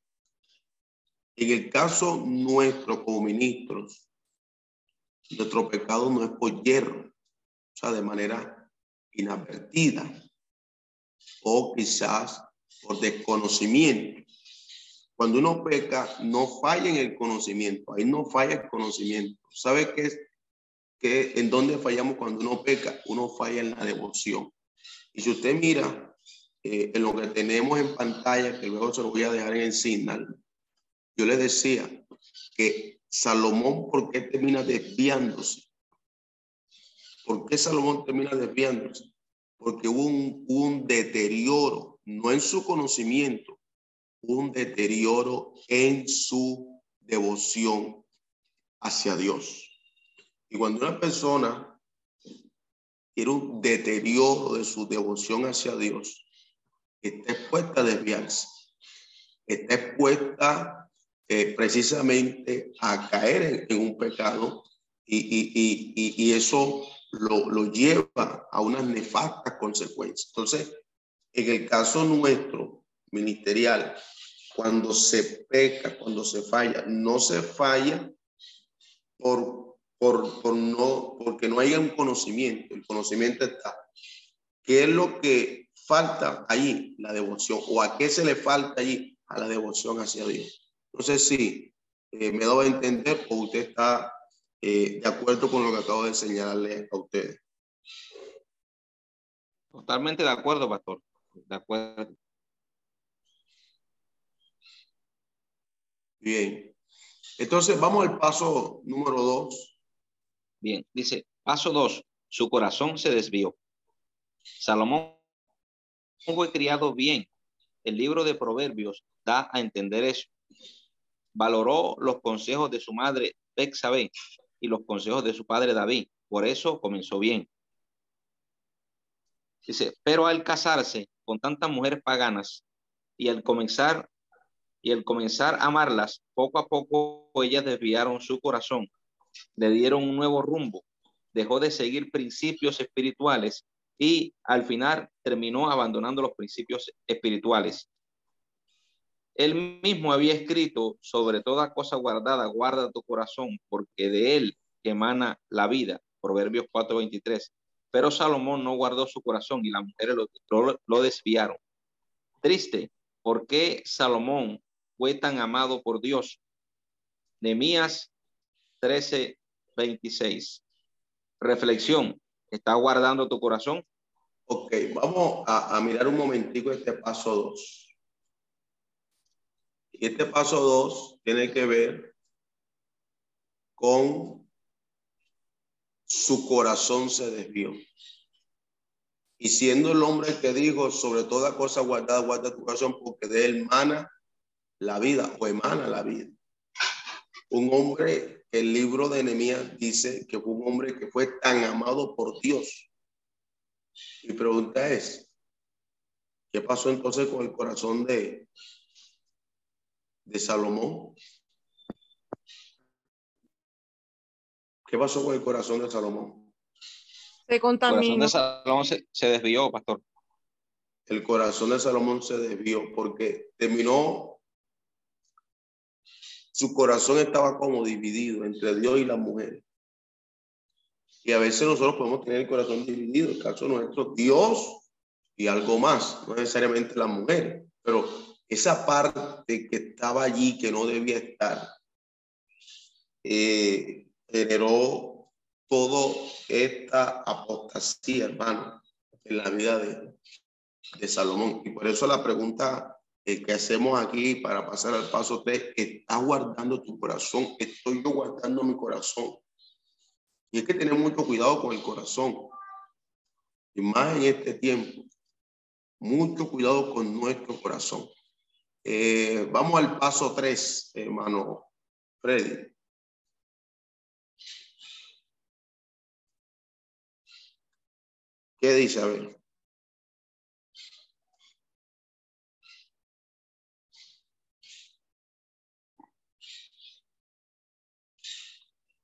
En el caso nuestro como ministros, nuestro pecado no es por hierro, o sea, de manera inadvertida o quizás por desconocimiento. Cuando uno peca, no falla en el conocimiento, ahí no falla el conocimiento. ¿Sabe qué es? Que en dónde fallamos cuando uno peca, uno falla en la devoción. Y si usted mira eh, en lo que tenemos en pantalla, que luego se lo voy a dejar en el signal, yo le decía que Salomón, ¿por qué termina desviándose? ¿Por qué Salomón termina desviándose? Porque hubo un, un deterioro, no en su conocimiento, un deterioro en su devoción hacia Dios. Y cuando una persona tiene un deterioro de su devoción hacia Dios, está expuesta a desviarse, está expuesta eh, precisamente a caer en, un pecado y, y, y, y eso lo, lo, lleva a unas nefastas consecuencias. Entonces, en el caso nuestro, ministerial, cuando se peca, cuando se falla, no se falla por, por, por no, porque no haya un conocimiento, el conocimiento está. ¿Qué es lo que falta allí? La devoción. ¿O a qué se le falta allí? A la devoción hacia Dios. No sé si eh, me dado a entender o usted está eh, de acuerdo con lo que acabo de señalarle a ustedes. Totalmente de acuerdo, pastor. De acuerdo. Bien. Entonces, vamos al paso número dos. Bien, dice, paso dos, su corazón se desvió. Salomón fue criado bien. El libro de Proverbios da a entender eso. Valoró los consejos de su madre Bexabe y los consejos de su padre David. Por eso comenzó bien. Dice, pero al casarse con tantas mujeres paganas y al comenzar y al comenzar a amarlas, poco a poco ellas desviaron su corazón, le dieron un nuevo rumbo, dejó de seguir principios espirituales y al final terminó abandonando los principios espirituales. Él mismo había escrito sobre toda cosa guardada, guarda tu corazón, porque de él emana la vida. Proverbios 4:23. Pero Salomón no guardó su corazón y las mujeres lo, desviaron. Triste, ¿por qué Salomón fue tan amado por Dios. Nemías 13, 26. Reflexión. ¿Está guardando tu corazón? Ok, vamos a, a mirar un momentico este paso 2. Este paso 2 tiene que ver con su corazón se desvió. Y siendo el hombre que dijo, sobre toda cosa guardada, guarda tu corazón, porque de él mana la vida o emana la vida. Un hombre, el libro de Nehemías dice que fue un hombre que fue tan amado por Dios. Mi pregunta es, ¿qué pasó entonces con el corazón de, de Salomón? ¿Qué pasó con el corazón de Salomón? Se contaminó. El corazón de Salomón se, se desvió, pastor. El corazón de Salomón se desvió porque terminó su corazón estaba como dividido entre Dios y la mujer. Y a veces nosotros podemos tener el corazón dividido, el caso nuestro, Dios y algo más, no necesariamente la mujer, pero esa parte que estaba allí, que no debía estar, eh, generó toda esta apostasía, hermano, en la vida de, Salomón. Y por eso la pregunta eh, que hacemos aquí para pasar al paso 3, ¿estás guardando tu corazón? ¿Estoy yo guardando mi corazón? Y hay que tener mucho cuidado con el corazón. Y más en este tiempo, mucho cuidado con nuestro corazón. Eh, vamos al paso 3, hermano Freddy. ¿Qué dice? A ver.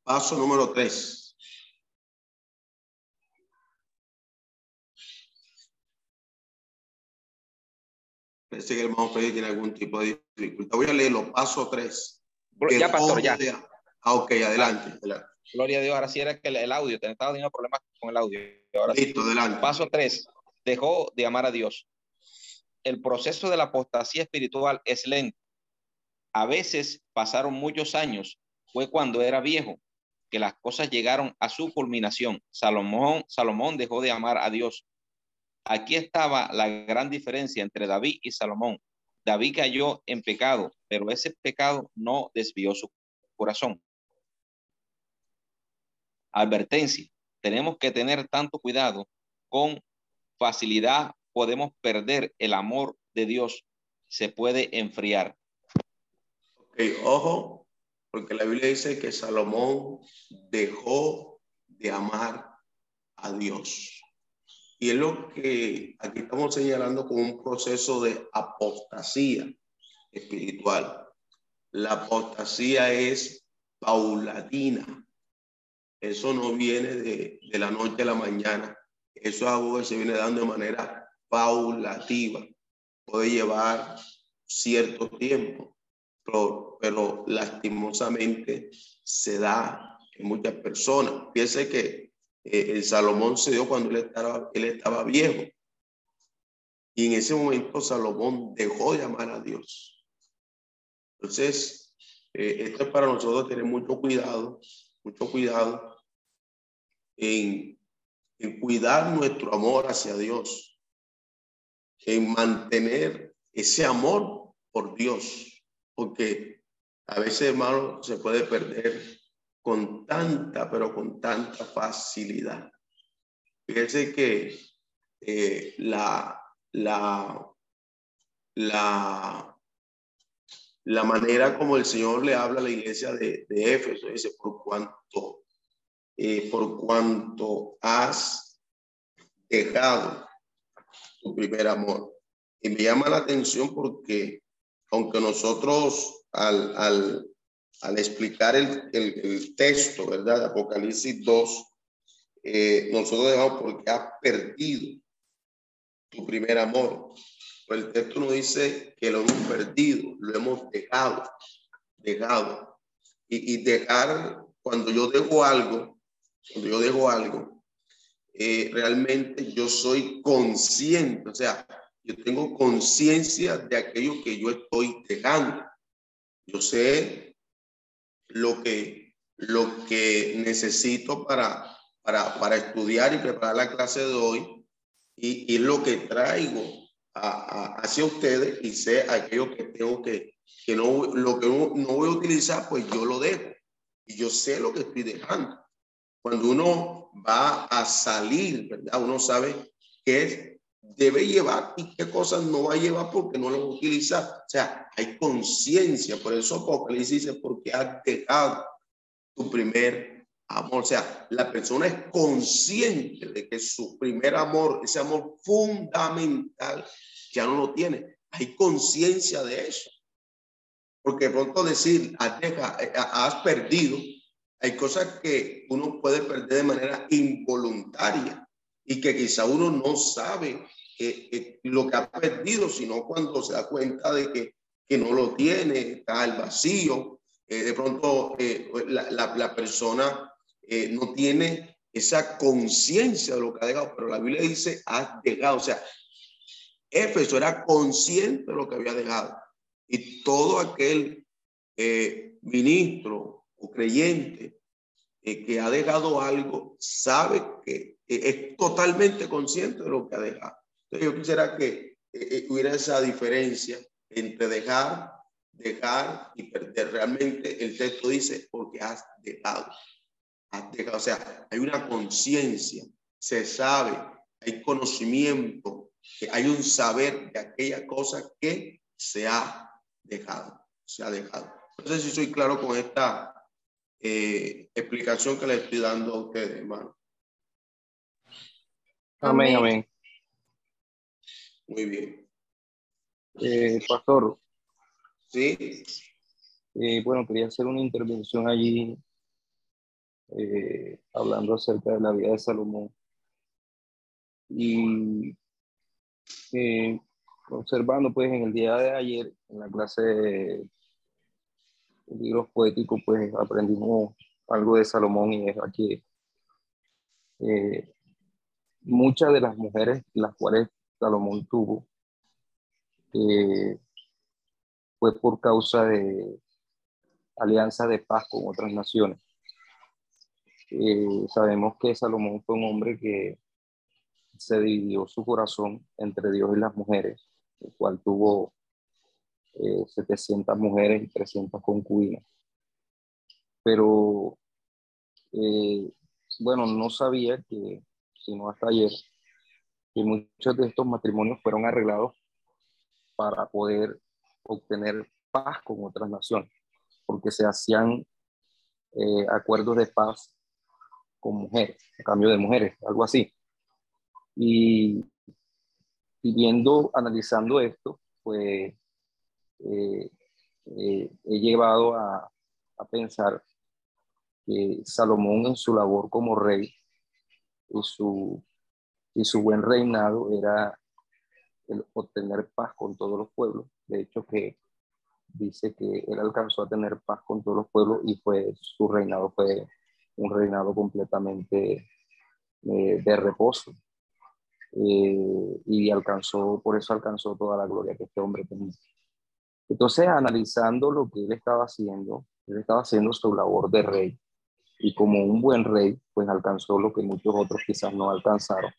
Paso número 3. Parece que el hermano Freddy tiene algún tipo de dificultad. Voy a leerlo, paso 3. Ya, pastor, ya. Ah, ok, adelante, adelante. Gloria a Dios. Ahora sí era que el, audio, te estaba teniendo problemas con el audio. Ahora Listo, adelante. Paso 3. Dejó de amar a Dios. El proceso de la apostasía espiritual es lento. A veces pasaron muchos años. Fue cuando era viejo que las cosas llegaron a su culminación. Salomón, Salomón dejó de amar a Dios Aquí estaba la gran diferencia entre David y Salomón. David cayó en pecado, pero ese pecado no desvió su corazón. Advertencia, tenemos que tener tanto cuidado. Con facilidad podemos perder el amor de Dios. Se puede enfriar. Ok, ojo, porque la Biblia dice que Salomón dejó de amar a Dios. Y es lo que aquí estamos señalando como un proceso de apostasía espiritual. La apostasía es paulatina. Eso no viene de, la noche a la mañana. Eso es algo que se viene dando de manera paulativa. Puede llevar cierto tiempo, pero, pero lastimosamente se da en muchas personas. Piense que eh, el Salomón se dio cuando él estaba, estaba viejo. Y en ese momento Salomón dejó de amar a Dios. Entonces, eh, esto es para nosotros tener mucho cuidado, mucho cuidado en, en cuidar nuestro amor hacia Dios, en mantener ese amor por Dios, porque a veces, hermano, se puede perder con tanta, pero con tanta facilidad. Fíjense que eh, la, la, la, la manera como el Señor le habla a la iglesia de, de Éfeso, dice, por cuanto, eh, por cuanto has dejado tu primer amor. Y me llama la atención porque aunque nosotros al, al, al explicar el, el, texto, ¿verdad? Apocalipsis 2, eh, nosotros dejamos porque has perdido tu primer amor. Pues el texto nos dice que lo hemos perdido, lo hemos dejado, dejado. Y, y dejar, cuando yo dejo algo, cuando yo dejo algo, eh, realmente yo soy consciente, o sea, yo tengo conciencia de aquello que yo estoy dejando. Yo sé lo que, lo que necesito para, para, para estudiar y preparar la clase de hoy y, y lo que traigo hacia ustedes y sé aquello que tengo que, que no, lo que no, voy a utilizar, pues yo lo dejo y yo sé lo que estoy dejando. Cuando uno va a salir, ¿verdad? Uno sabe qué debe llevar y qué cosas no va a llevar porque no lo va a utilizar. O sea, hay conciencia, por eso Apocalipsis dice, porque has dejado tu primer amor. O sea, la persona es consciente de que su primer amor, ese amor fundamental, ya no lo tiene. Hay conciencia de eso. Porque pronto decir, has, has perdido, hay cosas que uno puede perder de manera involuntaria y que quizá uno no sabe lo que ha perdido, sino cuando se da cuenta de que, que no lo tiene, está el vacío, eh, de pronto eh, la, la, persona eh, no tiene esa conciencia de lo que ha dejado, pero la Biblia dice, has dejado, o sea, Éfeso era consciente de lo que había dejado. Y todo aquel eh, ministro o creyente que ha dejado algo sabe que es totalmente consciente de lo que ha dejado. Entonces yo quisiera que hubiera esa diferencia entre dejar, dejar y perder. Realmente el texto dice porque has dejado. Has dejado. O sea, hay una conciencia, se sabe, hay conocimiento, hay un saber de aquella cosa que se ha dejado, se ha dejado. No sé si soy claro con esta eh, explicación que le estoy dando a ustedes, hermano. Amén, amén. Muy bien. Eh, pastor. Sí. Eh, bueno, quería hacer una intervención allí hablando acerca de la vida de Salomón. Y observando pues en el día de ayer en la clase de libros poéticos pues aprendimos algo de Salomón y es aquí eh, muchas de las mujeres las cuales Salomón tuvo eh, fue por causa de alianza de paz con otras naciones. Eh, sabemos que Salomón fue un hombre que se dividió su corazón entre Dios y las mujeres, el cual tuvo 700 eh, mujeres y 300 concubinas. Pero, eh, bueno, no sabía que, sino hasta ayer, que muchos de estos matrimonios fueron arreglados para poder obtener paz con otras naciones, porque se hacían eh, acuerdos de paz con mujeres, a cambio de mujeres, algo así. Y, y viendo, analizando esto, pues eh, eh, he llevado a, a, pensar que Salomón en su labor como rey y su, y su buen reinado era el obtener paz con todos los pueblos. De hecho, que dice que él alcanzó a tener paz con todos los pueblos y fue su reinado fue un reinado completamente eh, de reposo. Eh, y alcanzó, por eso alcanzó toda la gloria que este hombre tenía. Entonces, analizando lo que él estaba haciendo, él estaba haciendo su labor de rey y como un buen rey, pues alcanzó lo que muchos otros quizás no alcanzaron,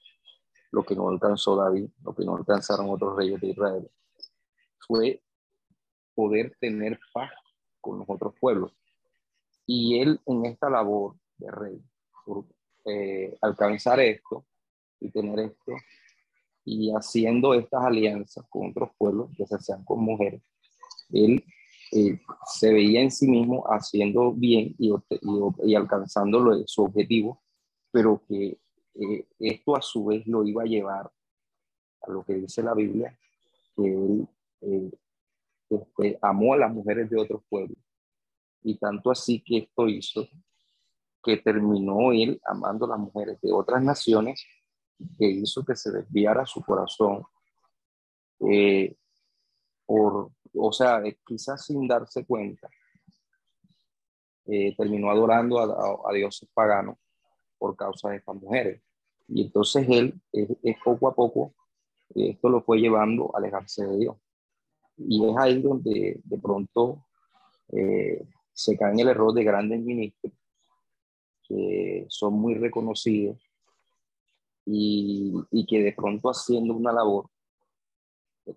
lo que no alcanzó David, lo que no alcanzaron otros reyes de Israel, fue poder tener paz con los otros pueblos. Y él en esta labor de rey, por eh, alcanzar esto y tener esto, y haciendo estas alianzas con otros pueblos, que se hacían con mujeres, él eh, se veía en sí mismo haciendo bien y, y, alcanzando su objetivo, pero que eh, esto a su vez lo iba a llevar a lo que dice la Biblia, que él eh, este, amó a las mujeres de otros pueblos. Y tanto así que esto hizo que terminó él amando a las mujeres de otras naciones, que hizo que se desviara su corazón por, o sea, quizás sin darse cuenta, eh, terminó adorando a, dioses paganos por causa de estas mujeres. Y entonces él, es, poco a poco, esto lo fue llevando a alejarse de Dios. Y es ahí donde de pronto eh, se cae en el error de grandes ministros que son muy reconocidos y, y que de pronto haciendo una labor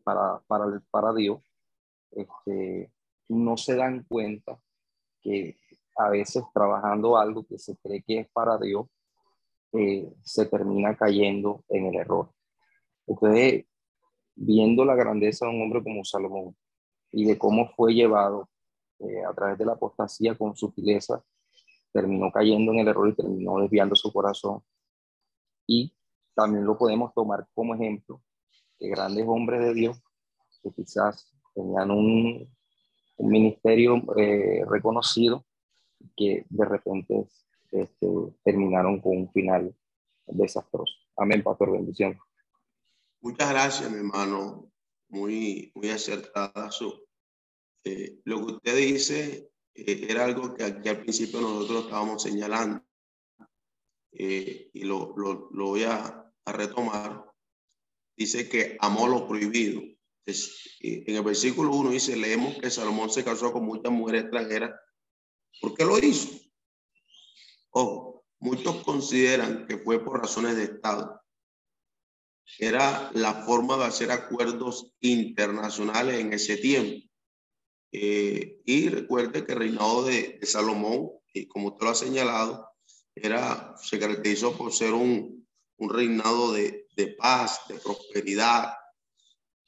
para, para, para Dios, este, no se dan cuenta que a veces trabajando algo que se cree que es para Dios, eh, se termina cayendo en el error. Entonces, viendo la grandeza de un hombre como Salomón y de cómo fue llevado eh, a través de la apostasía con sutileza, terminó cayendo en el error y terminó desviando su corazón. Y también lo podemos tomar como ejemplo que grandes hombres de Dios, que quizás tenían un, un ministerio eh, reconocido que de repente este, terminaron con un final desastroso. Amén, pastor, bendición. Muchas gracias, mi hermano. Muy, muy acertada su. Eh, lo que usted dice eh, era algo que aquí al principio nosotros estábamos señalando. eh, y lo, lo, lo voy a, a, retomar, dice que amó lo prohibido. Es, eh, en el versículo 1 dice, leemos que Salomón se casó con muchas mujeres extranjeras. ¿Por qué lo hizo? Ojo, muchos consideran que fue por razones de Estado. Era la forma de hacer acuerdos internacionales en ese tiempo. Eh, y recuerde que el reinado de, de Salomón, y como usted lo ha señalado, era, se caracterizó por ser un, un reinado de, de paz, de prosperidad.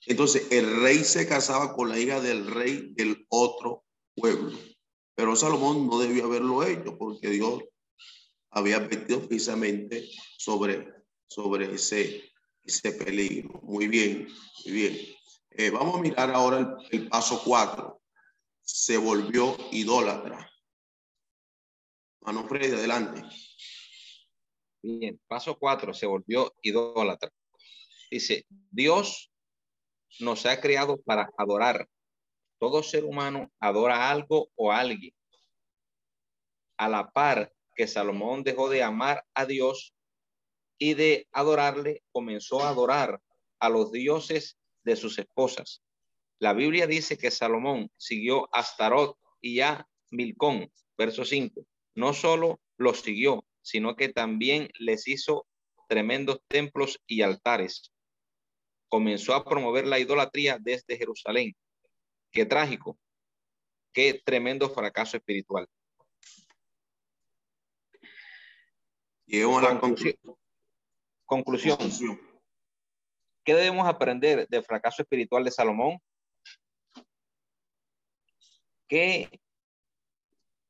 Entonces, el rey se casaba con la hija del rey del otro pueblo. Pero Salomón no debió haberlo hecho porque Dios había advertido precisamente sobre, sobre ese, ese peligro. Muy bien, muy bien. Eh, vamos a mirar ahora el, paso cuatro. Se volvió idólatra. Mano adelante. Bien, paso cuatro, se volvió idólatra. Dice, Dios nos ha creado para adorar. Todo ser humano adora algo o alguien. A la par que Salomón dejó de amar a Dios y de adorarle, comenzó a adorar a los dioses de sus esposas. La Biblia dice que Salomón siguió a Astarot y a Milcón, verso 5. No solo los siguió, sino que también les hizo tremendos templos y altares. Comenzó a promover la idolatría desde Jerusalén. Qué trágico, qué tremendo fracaso espiritual. Llegamos a la conclusión. Conclusión. conclusión. ¿Qué debemos aprender del fracaso espiritual de Salomón? Que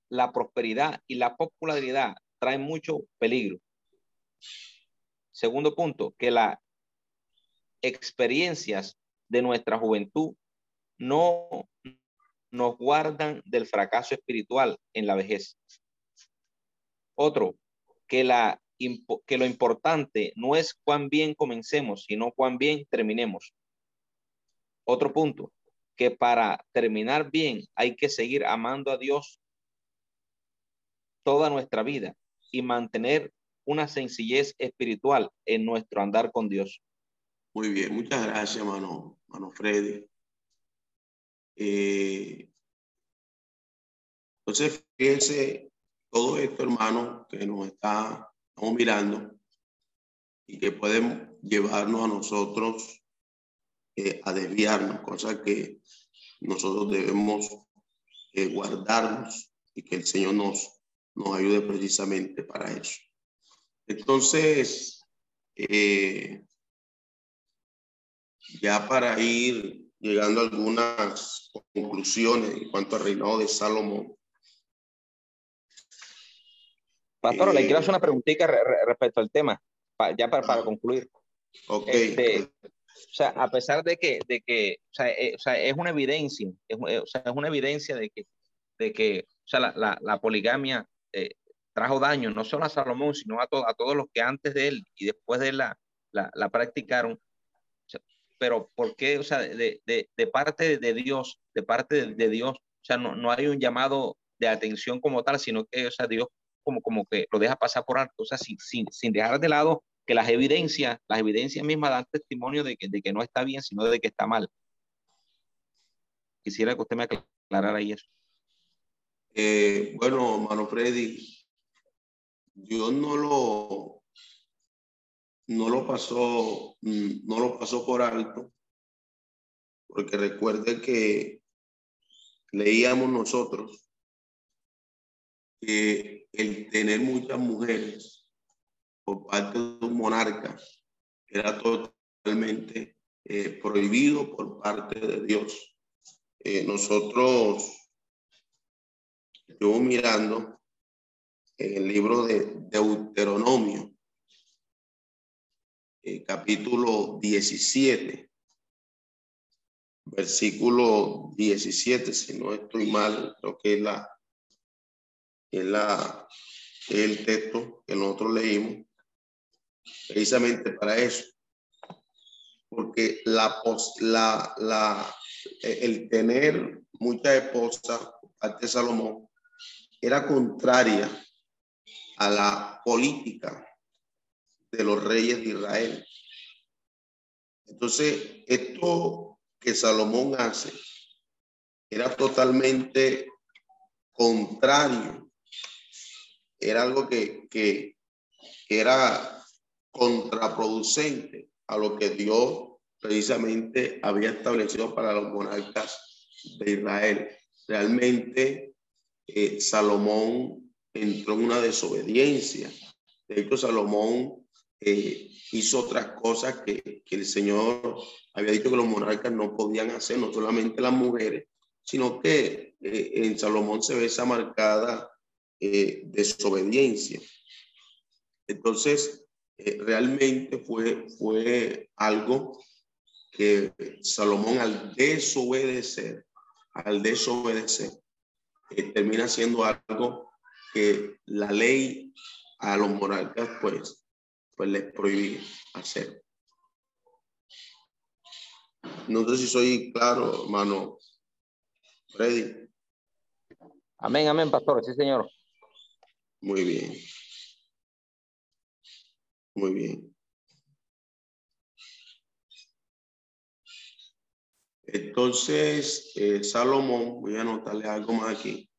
la prosperidad y la popularidad traen mucho peligro. Segundo punto, que las experiencias de nuestra juventud no nos guardan del fracaso espiritual en la vejez. Otro, que, la, que lo importante no es cuán bien comencemos, sino cuán bien terminemos. Otro punto, que para terminar bien hay que seguir amando a Dios toda nuestra vida y mantener una sencillez espiritual en nuestro andar con Dios. Muy bien, muchas gracias, hermano, hermano Freddy. Eh, entonces, fíjense todo esto, hermano, que nos está estamos mirando y que pueden llevarnos a nosotros eh, a desviarnos, cosa que nosotros debemos eh, guardarnos y que el Señor nos, nos ayude precisamente para eso. Entonces, eh, ya para ir llegando a algunas conclusiones en cuanto al reinado de Salomón. Pastor, le quiero hacer una preguntita respecto al tema, ya para, para concluir. Ok. Este, o sea, a pesar de que, de que o sea, eh, o sea, es una evidencia, es, o sea, es una evidencia de que, de que o sea, la, la, la poligamia eh, trajo daño no solo a Salomón, sino a, to a todos los que antes de él y después de él la, la, la practicaron. Sea, pero ¿por qué? O sea, de, de, de parte de Dios, de parte de, de, Dios, o sea, no, no hay un llamado de atención como tal, sino que, o sea, Dios como, como que lo deja pasar por alto, o sea, sin, sin, sin dejar de lado que las evidencias, las evidencias mismas dan testimonio de que, de que no está bien, sino de que está mal. Quisiera que usted me aclarara ahí eso. Eh, bueno, mano Freddy, Dios no lo, no lo pasó, no lo pasó por alto, porque recuerde que leíamos nosotros que el tener muchas mujeres por parte de un monarca era totalmente eh, prohibido por parte de Dios. Eh, nosotros, yo mirando en el libro de Deuteronomio, eh, capítulo 17, versículo 17, si no estoy mal, creo que es la, es la, el texto que nosotros leímos, precisamente para eso. Porque la, la, la, el tener muchas esposas, parte de Salomón, era contraria a la política de los reyes de Israel. Entonces, esto que Salomón hace era totalmente contrario. Era algo que, que era contraproducente a lo que Dios precisamente había establecido para los monarcas de Israel. Realmente eh, Salomón entró en una desobediencia. De hecho, Salomón eh, hizo otras cosas que, que, el Señor había dicho que los monarcas no podían hacer, no solamente las mujeres, sino que eh, en Salomón se ve esa marcada desobediencia. Entonces, realmente fue, fue algo que Salomón al desobedecer, al desobedecer, eh, termina siendo algo que la ley a los monarcas pues, pues les prohibía hacer. No sé si soy claro, hermano Freddy. Amén, amén, pastor. Sí, señor. Muy bien. Muy bien. Entonces, eh, Salomón, voy a anotarle algo más aquí.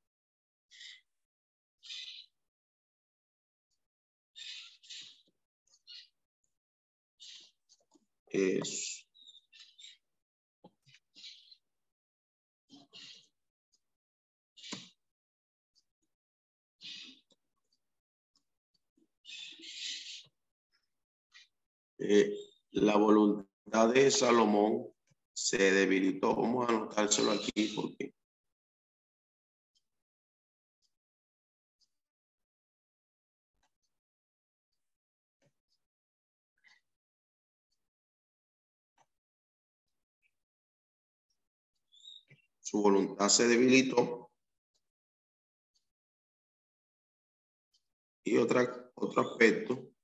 La voluntad de Salomón se debilitó. Vamos a anotárselo aquí porque su voluntad se debilitó. Y otra, otro aspecto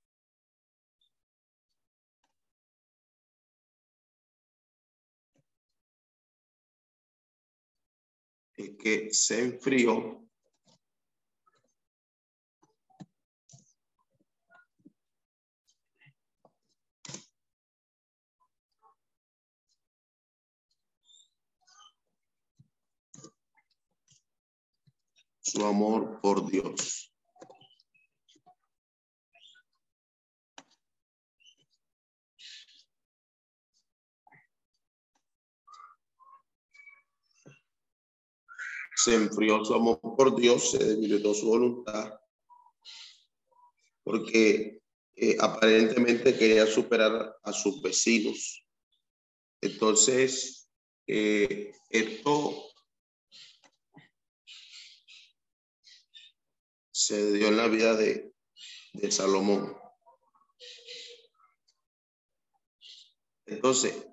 que se enfrió su amor por Dios. Se enfrió su amor por Dios, se debilitó su voluntad, porque eh, aparentemente quería superar a sus vecinos. Entonces, eh, esto se dio en la vida de, Salomón. Entonces,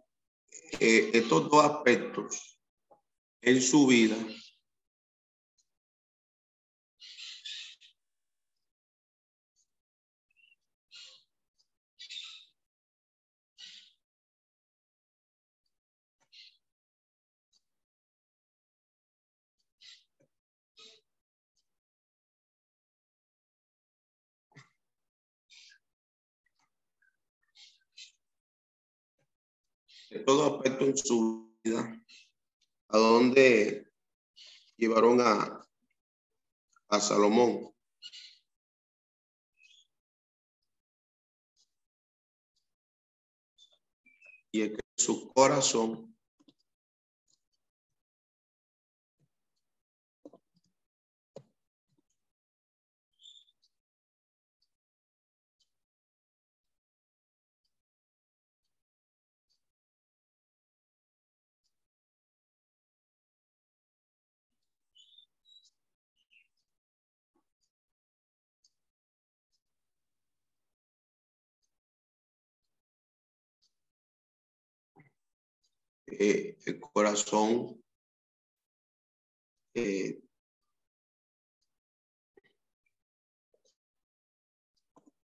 eh, estos dos aspectos en su vida todo aspecto en su vida, a dónde llevaron a, a Salomón. Y es que su corazón Eh, el corazón eh,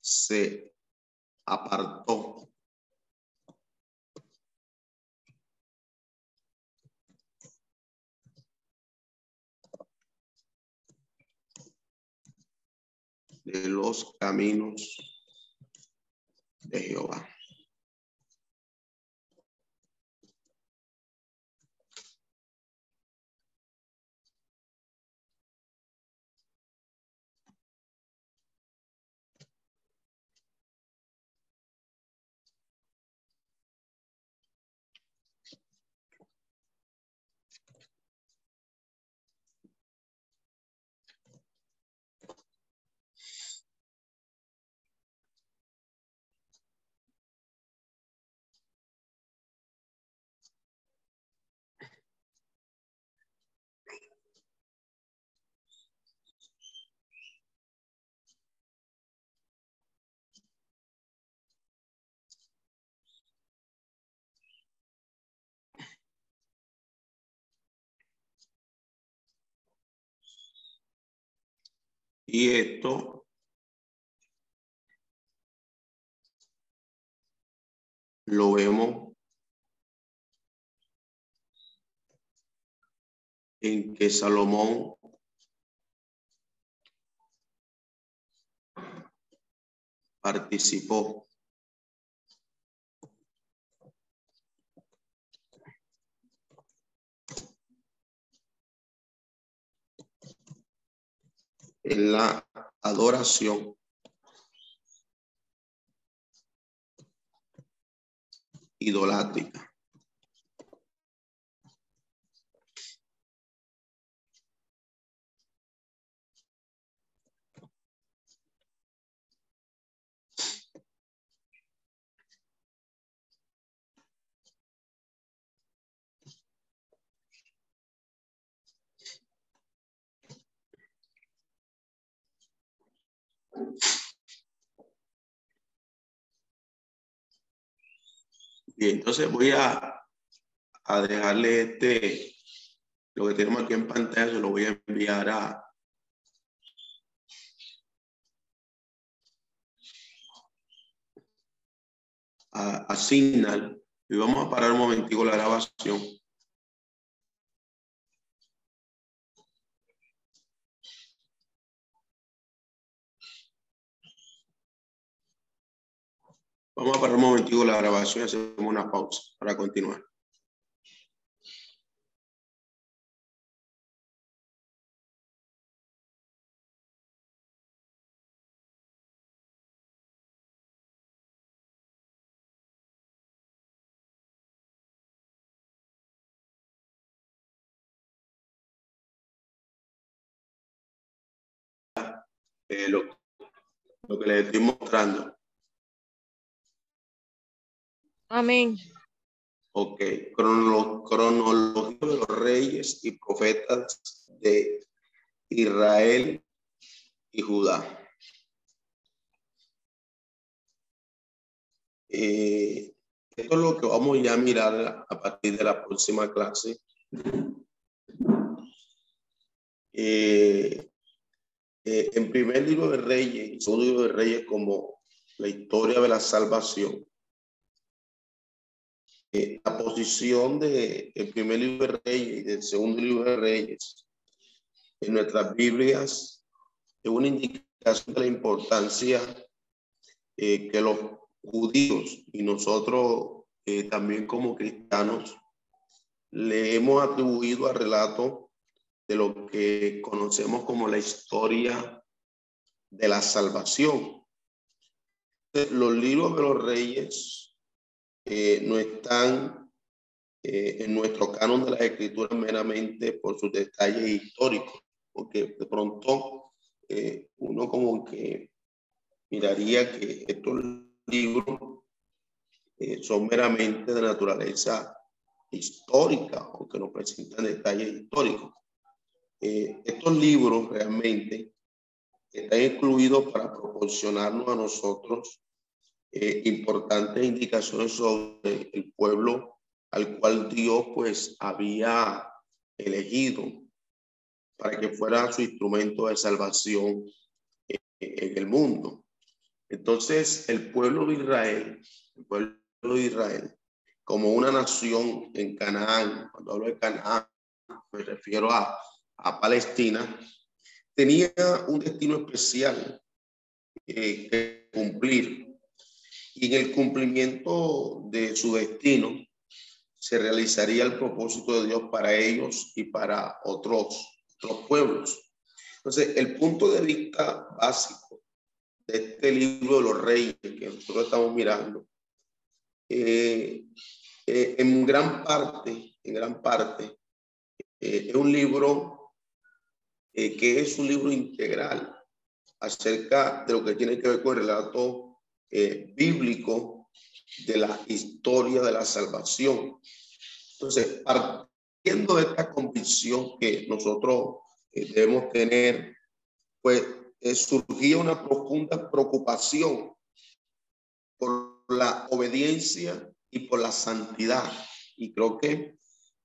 se apartó de los caminos de Jehová. Y esto lo vemos en que Salomón participó en la adoración idolátrica. Bien, entonces voy a, a dejarle este, lo que tenemos aquí en pantalla, se lo voy a enviar a, a, a Signal y vamos a parar un momentico la grabación. Vamos a parar un momentico la grabación y hacemos una pausa para continuar. Eh, lo, lo que les estoy mostrando. Amén. Ok, Crono- cronología de los reyes y profetas de Israel y Judá. Eh, esto es lo que vamos ya a mirar a partir de la próxima clase. Eh, eh, en primer libro de Reyes segundo libro de Reyes como la historia de la salvación. Eh, la posición de el primer libro de Reyes y del segundo libro de Reyes en nuestras Biblias es una indicación de la importancia eh, que los judíos y nosotros eh, también como cristianos le hemos atribuido al relato de lo que conocemos como la historia de la salvación. Los libros de los reyes eh, no están eh, en nuestro canon de las escrituras meramente por sus detalles históricos, porque de pronto eh, uno como que miraría que estos libros son meramente de naturaleza histórica o que nos presentan detalles históricos. Estos libros realmente están incluidos para proporcionarnos a nosotros eh, importantes indicaciones sobre el pueblo al cual Dios pues había elegido para que fuera su instrumento de salvación eh, en el mundo. Entonces, el pueblo de Israel, el pueblo de Israel, como una nación en Canaán, cuando hablo de Canaán, me refiero a, a Palestina, tenía un destino especial eh, que cumplir. Y en el cumplimiento de su destino se realizaría el propósito de Dios para ellos y para otros, otros pueblos. Entonces, el punto de vista básico de este libro de los reyes que nosotros estamos mirando, eh, eh, en gran parte, en gran parte, eh, es un libro que es un libro integral acerca de lo que tiene que ver con el relato bíblico de la historia de la salvación. Entonces, partiendo de esta convicción que nosotros debemos tener, pues eh, surgía una profunda preocupación por la obediencia y por la santidad. Y creo que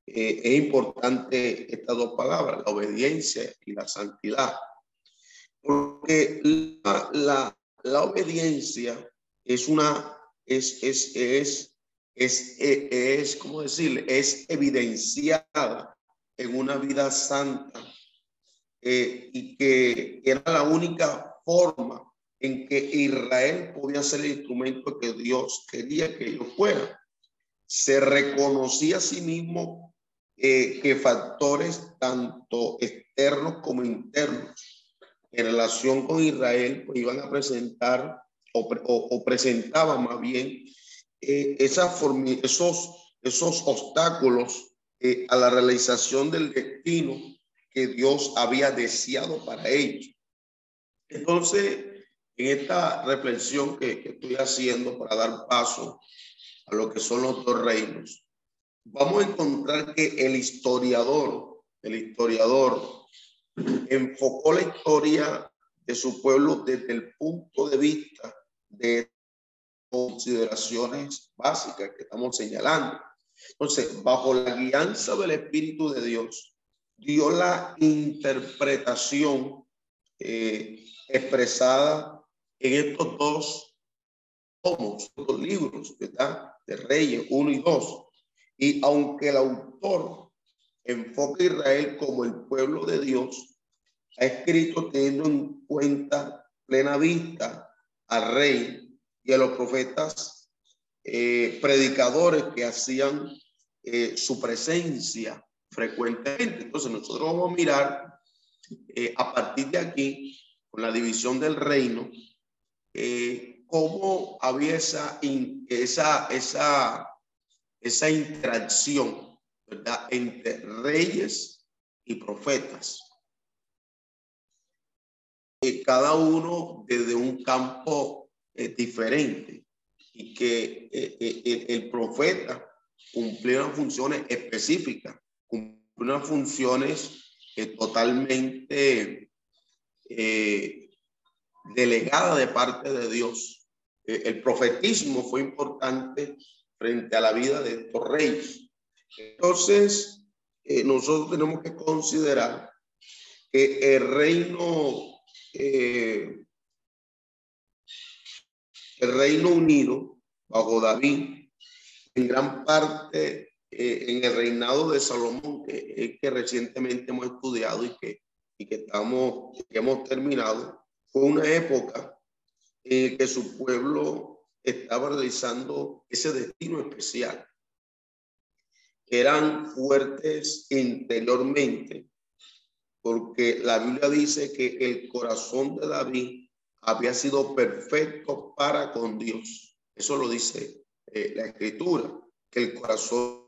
eh, es importante estas dos palabras, la obediencia y la santidad. Porque la obediencia es una, es, es, es, es, es, es, ¿cómo decirle? Es evidenciada en una vida santa eh, y que era la única forma en que Israel podía ser el instrumento que Dios quería que ellos fueran. Se reconocía a sí mismo eh, que factores tanto externos como internos en relación con Israel pues iban a presentar o, presentaban más bien eh, esos, esos obstáculos a la realización del destino que Dios había deseado para ellos. Entonces, en esta reflexión que, estoy haciendo para dar paso a lo que son los dos reinos, vamos a encontrar que el historiador, el historiador, enfocó la historia de su pueblo desde el punto de vista de consideraciones básicas que estamos señalando. Entonces, bajo la guianza del Espíritu de Dios, dio la interpretación eh, expresada en estos dos tomos, dos libros, ¿verdad? De Reyes 1 y 2. Y aunque el autor enfoca Israel como el pueblo de Dios, ha escrito teniendo en cuenta plena vista al rey y a los profetas eh, predicadores que hacían eh, su presencia frecuentemente. Entonces nosotros vamos a mirar eh, a partir de aquí, con la división del reino, cómo había esa, esa, esa, interacción entre reyes y profetas. Eh, cada uno desde un campo diferente y que el profeta cumplía funciones específicas unas funciones eh, totalmente eh, delegadas de parte de Dios. Eh, el profetismo fue importante frente a la vida de estos reyes. Entonces, nosotros tenemos que considerar que el reino, el reino unido bajo David, en gran parte eh, en el reinado de Salomón, que, que recientemente hemos estudiado y que, y que, estamos, que hemos terminado, fue una época en que su pueblo estaba realizando ese destino especial. Eran fuertes interiormente, porque la Biblia dice que el corazón de David había sido perfecto para con Dios. Eso lo dice eh, la escritura, que el corazón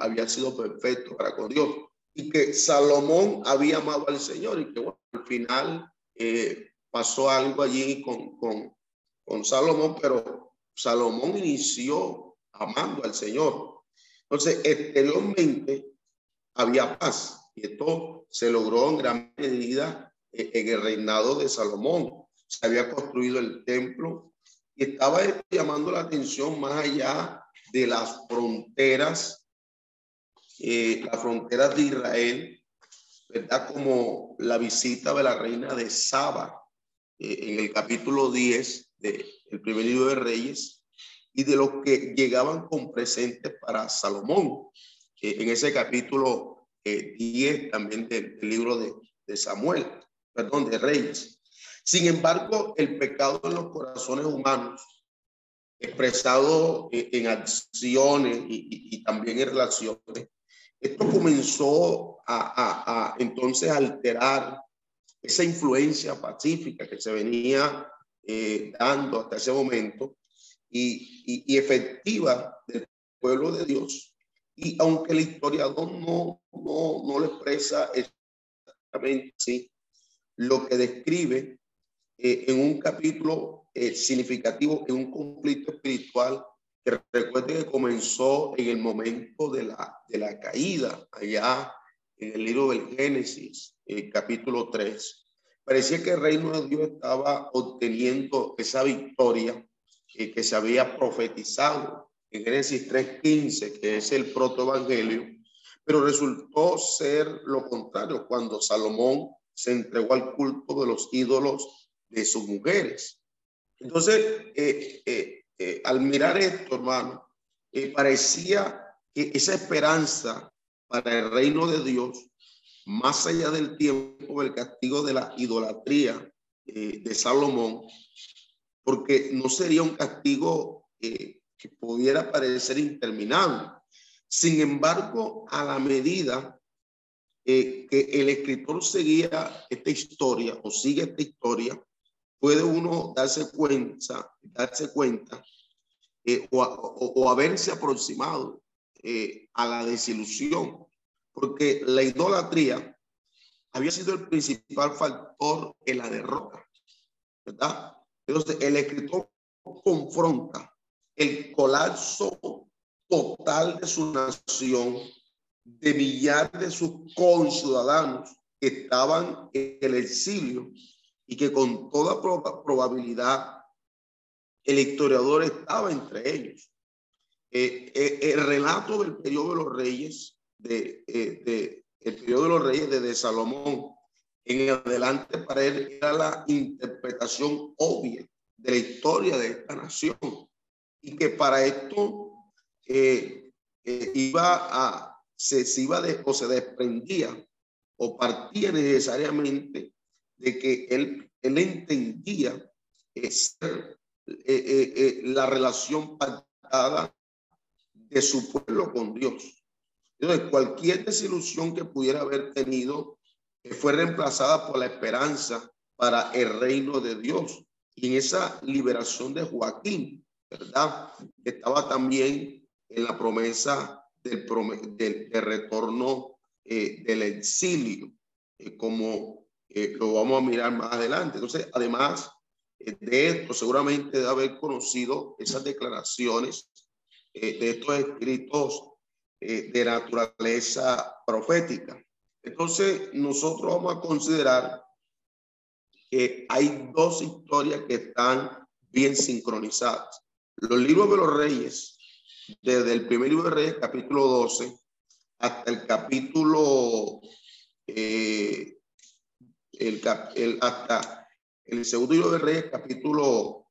había sido perfecto para con Dios y que Salomón había amado al Señor y que al final eh, pasó algo allí con, con, con Salomón, pero Salomón inició amando al Señor. Entonces, exteriormente había paz y esto se logró en gran medida en el reinado de Salomón. Se había construido el templo y estaba llamando la atención más allá de las fronteras, eh, las fronteras de Israel, ¿verdad? Como la visita de la reina de Saba eh, en el capítulo 10 del primer libro de Reyes y de los que llegaban con presentes para Salomón. Eh, en ese capítulo 10 también del, libro de, de Samuel, perdón, de Reyes. Sin embargo, el pecado en los corazones humanos, expresado en acciones y, también en relaciones, esto comenzó a, entonces alterar esa influencia pacífica que se venía eh, dando hasta ese momento y, y, efectiva del pueblo de Dios. Y aunque el historiador no, no, no le expresa exactamente así, lo que describe eh, en un capítulo eh, significativo, en un conflicto espiritual que recuerde que comenzó en el momento de la, de la caída, allá en el libro del Génesis, eh, capítulo 3. Parecía que el reino de Dios estaba obteniendo esa victoria que se había profetizado en Génesis 3.15, que es el protoevangelio, pero resultó ser lo contrario cuando Salomón se entregó al culto de los ídolos de sus mujeres. Entonces, eh, eh, eh, al mirar esto, hermano, parecía que esa esperanza para el reino de Dios, más allá del tiempo del castigo de la idolatría de Salomón, porque no sería un castigo que pudiera parecer interminable. Sin embargo, a la medida que el escritor seguía esta historia o sigue esta historia, puede uno darse cuenta, darse cuenta eh, o, haberse aproximado eh, a la desilusión, porque la idolatría había sido el principal factor en la derrota, ¿verdad? Entonces, el escritor confronta el colapso total de su nación, de millares de sus conciudadanos que estaban en el exilio y que con toda probabilidad el historiador estaba entre ellos. Eh, eh, el relato del periodo de los reyes, de, eh, el periodo de los reyes de, Salomón, en adelante para él era la interpretación obvia de la historia de esta nación y que para esto iba a, se, iba de, o se desprendía o partía necesariamente de que él, él entendía eh, eh, eh, la relación pactada de su pueblo con Dios. Entonces, cualquier desilusión que pudiera haber tenido fue reemplazada por la esperanza para el reino de Dios. Y en esa liberación de Joaquín, ¿verdad? Estaba también en la promesa del, del, retorno del exilio, como lo vamos a mirar más adelante. Entonces, además eh, de esto, seguramente de haber conocido esas declaraciones eh, de estos escritos eh, de naturaleza profética. Entonces, nosotros vamos a considerar que hay dos historias que están bien sincronizadas. Los libros de los reyes, desde el primer libro de Reyes, capítulo 12, hasta el capítulo el, el, hasta el segundo libro de Reyes, capítulo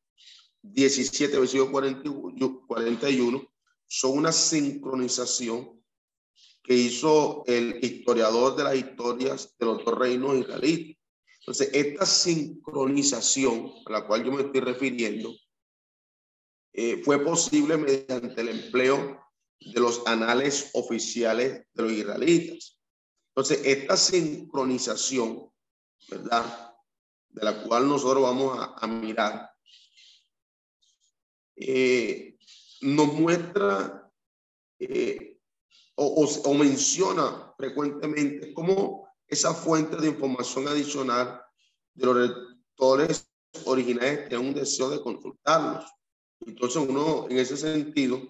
17, versículo 41, son una sincronización que hizo el historiador de las historias de los dos reinos israelíes. Entonces, esta sincronización a la cual yo me estoy refiriendo eh, fue posible mediante el empleo de los anales oficiales de los israelitas. Entonces, esta sincronización ¿verdad? De la cual nosotros vamos a, mirar, eh, nos muestra eh, o, menciona frecuentemente como esa fuente de información adicional de los lectores originales tienen un deseo de consultarlos. Entonces uno, en ese sentido,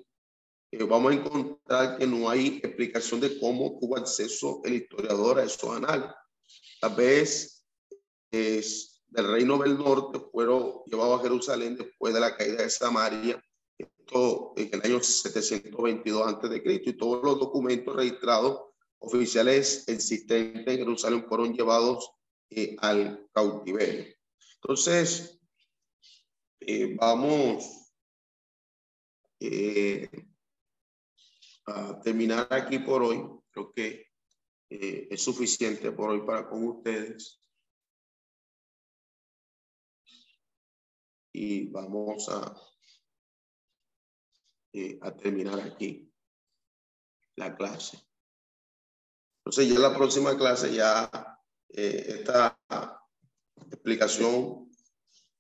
eh, vamos a encontrar que no hay explicación de cómo tuvo acceso el historiador a esos análisis. Tal vez del reino del norte fueron llevados a Jerusalén después de la caída de Samaria, esto en el año 722 antes de Cristo, y todos los documentos registrados oficiales existentes en Jerusalén fueron llevados eh, al cautiverio. Entonces, eh, vamos eh, a terminar aquí por hoy. Creo que es suficiente por hoy para con ustedes. y vamos a, eh, a terminar aquí la clase. Entonces ya la próxima clase ya eh, esta explicación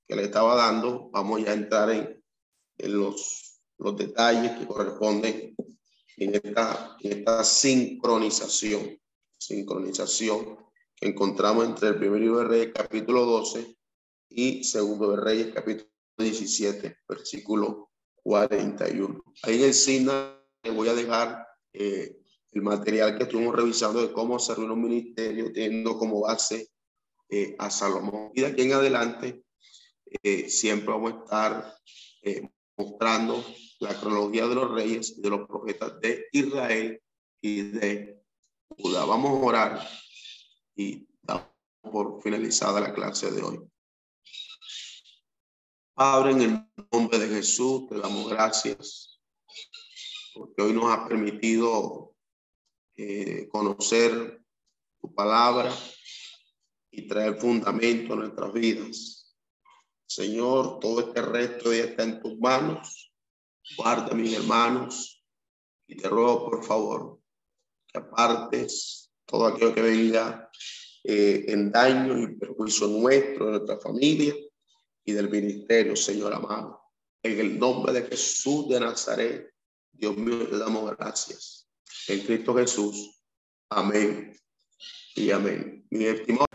que le estaba dando, vamos ya a entrar en, en los, los detalles que corresponden en esta, en esta sincronización, sincronización que encontramos entre el primer libro de Reyes, capítulo 12, y segundo de Reyes, capítulo 17, versículo 41. Ahí en el signo le voy a dejar eh, el material que estuvimos revisando de cómo servir un ministerio, teniendo como base eh, a Salomón. Y de aquí en adelante, eh, siempre vamos a estar mostrando la cronología de los reyes y de los profetas de Israel y de Judá. Vamos a orar y damos por finalizada la clase de hoy. Padre, en el nombre de Jesús, te damos gracias porque hoy nos ha permitido eh, conocer tu palabra y traer fundamento a nuestras vidas. Señor, todo este resto ya está en tus manos. Guarda mis hermanos y te ruego, por favor, que apartes todo aquello que venga eh, en daño y perjuicio nuestro, de nuestra familia y del ministerio, Señor amado. En el nombre de Jesús de Nazaret, Dios mío, te damos gracias. En Cristo Jesús. Amén y amén. Mi estimado.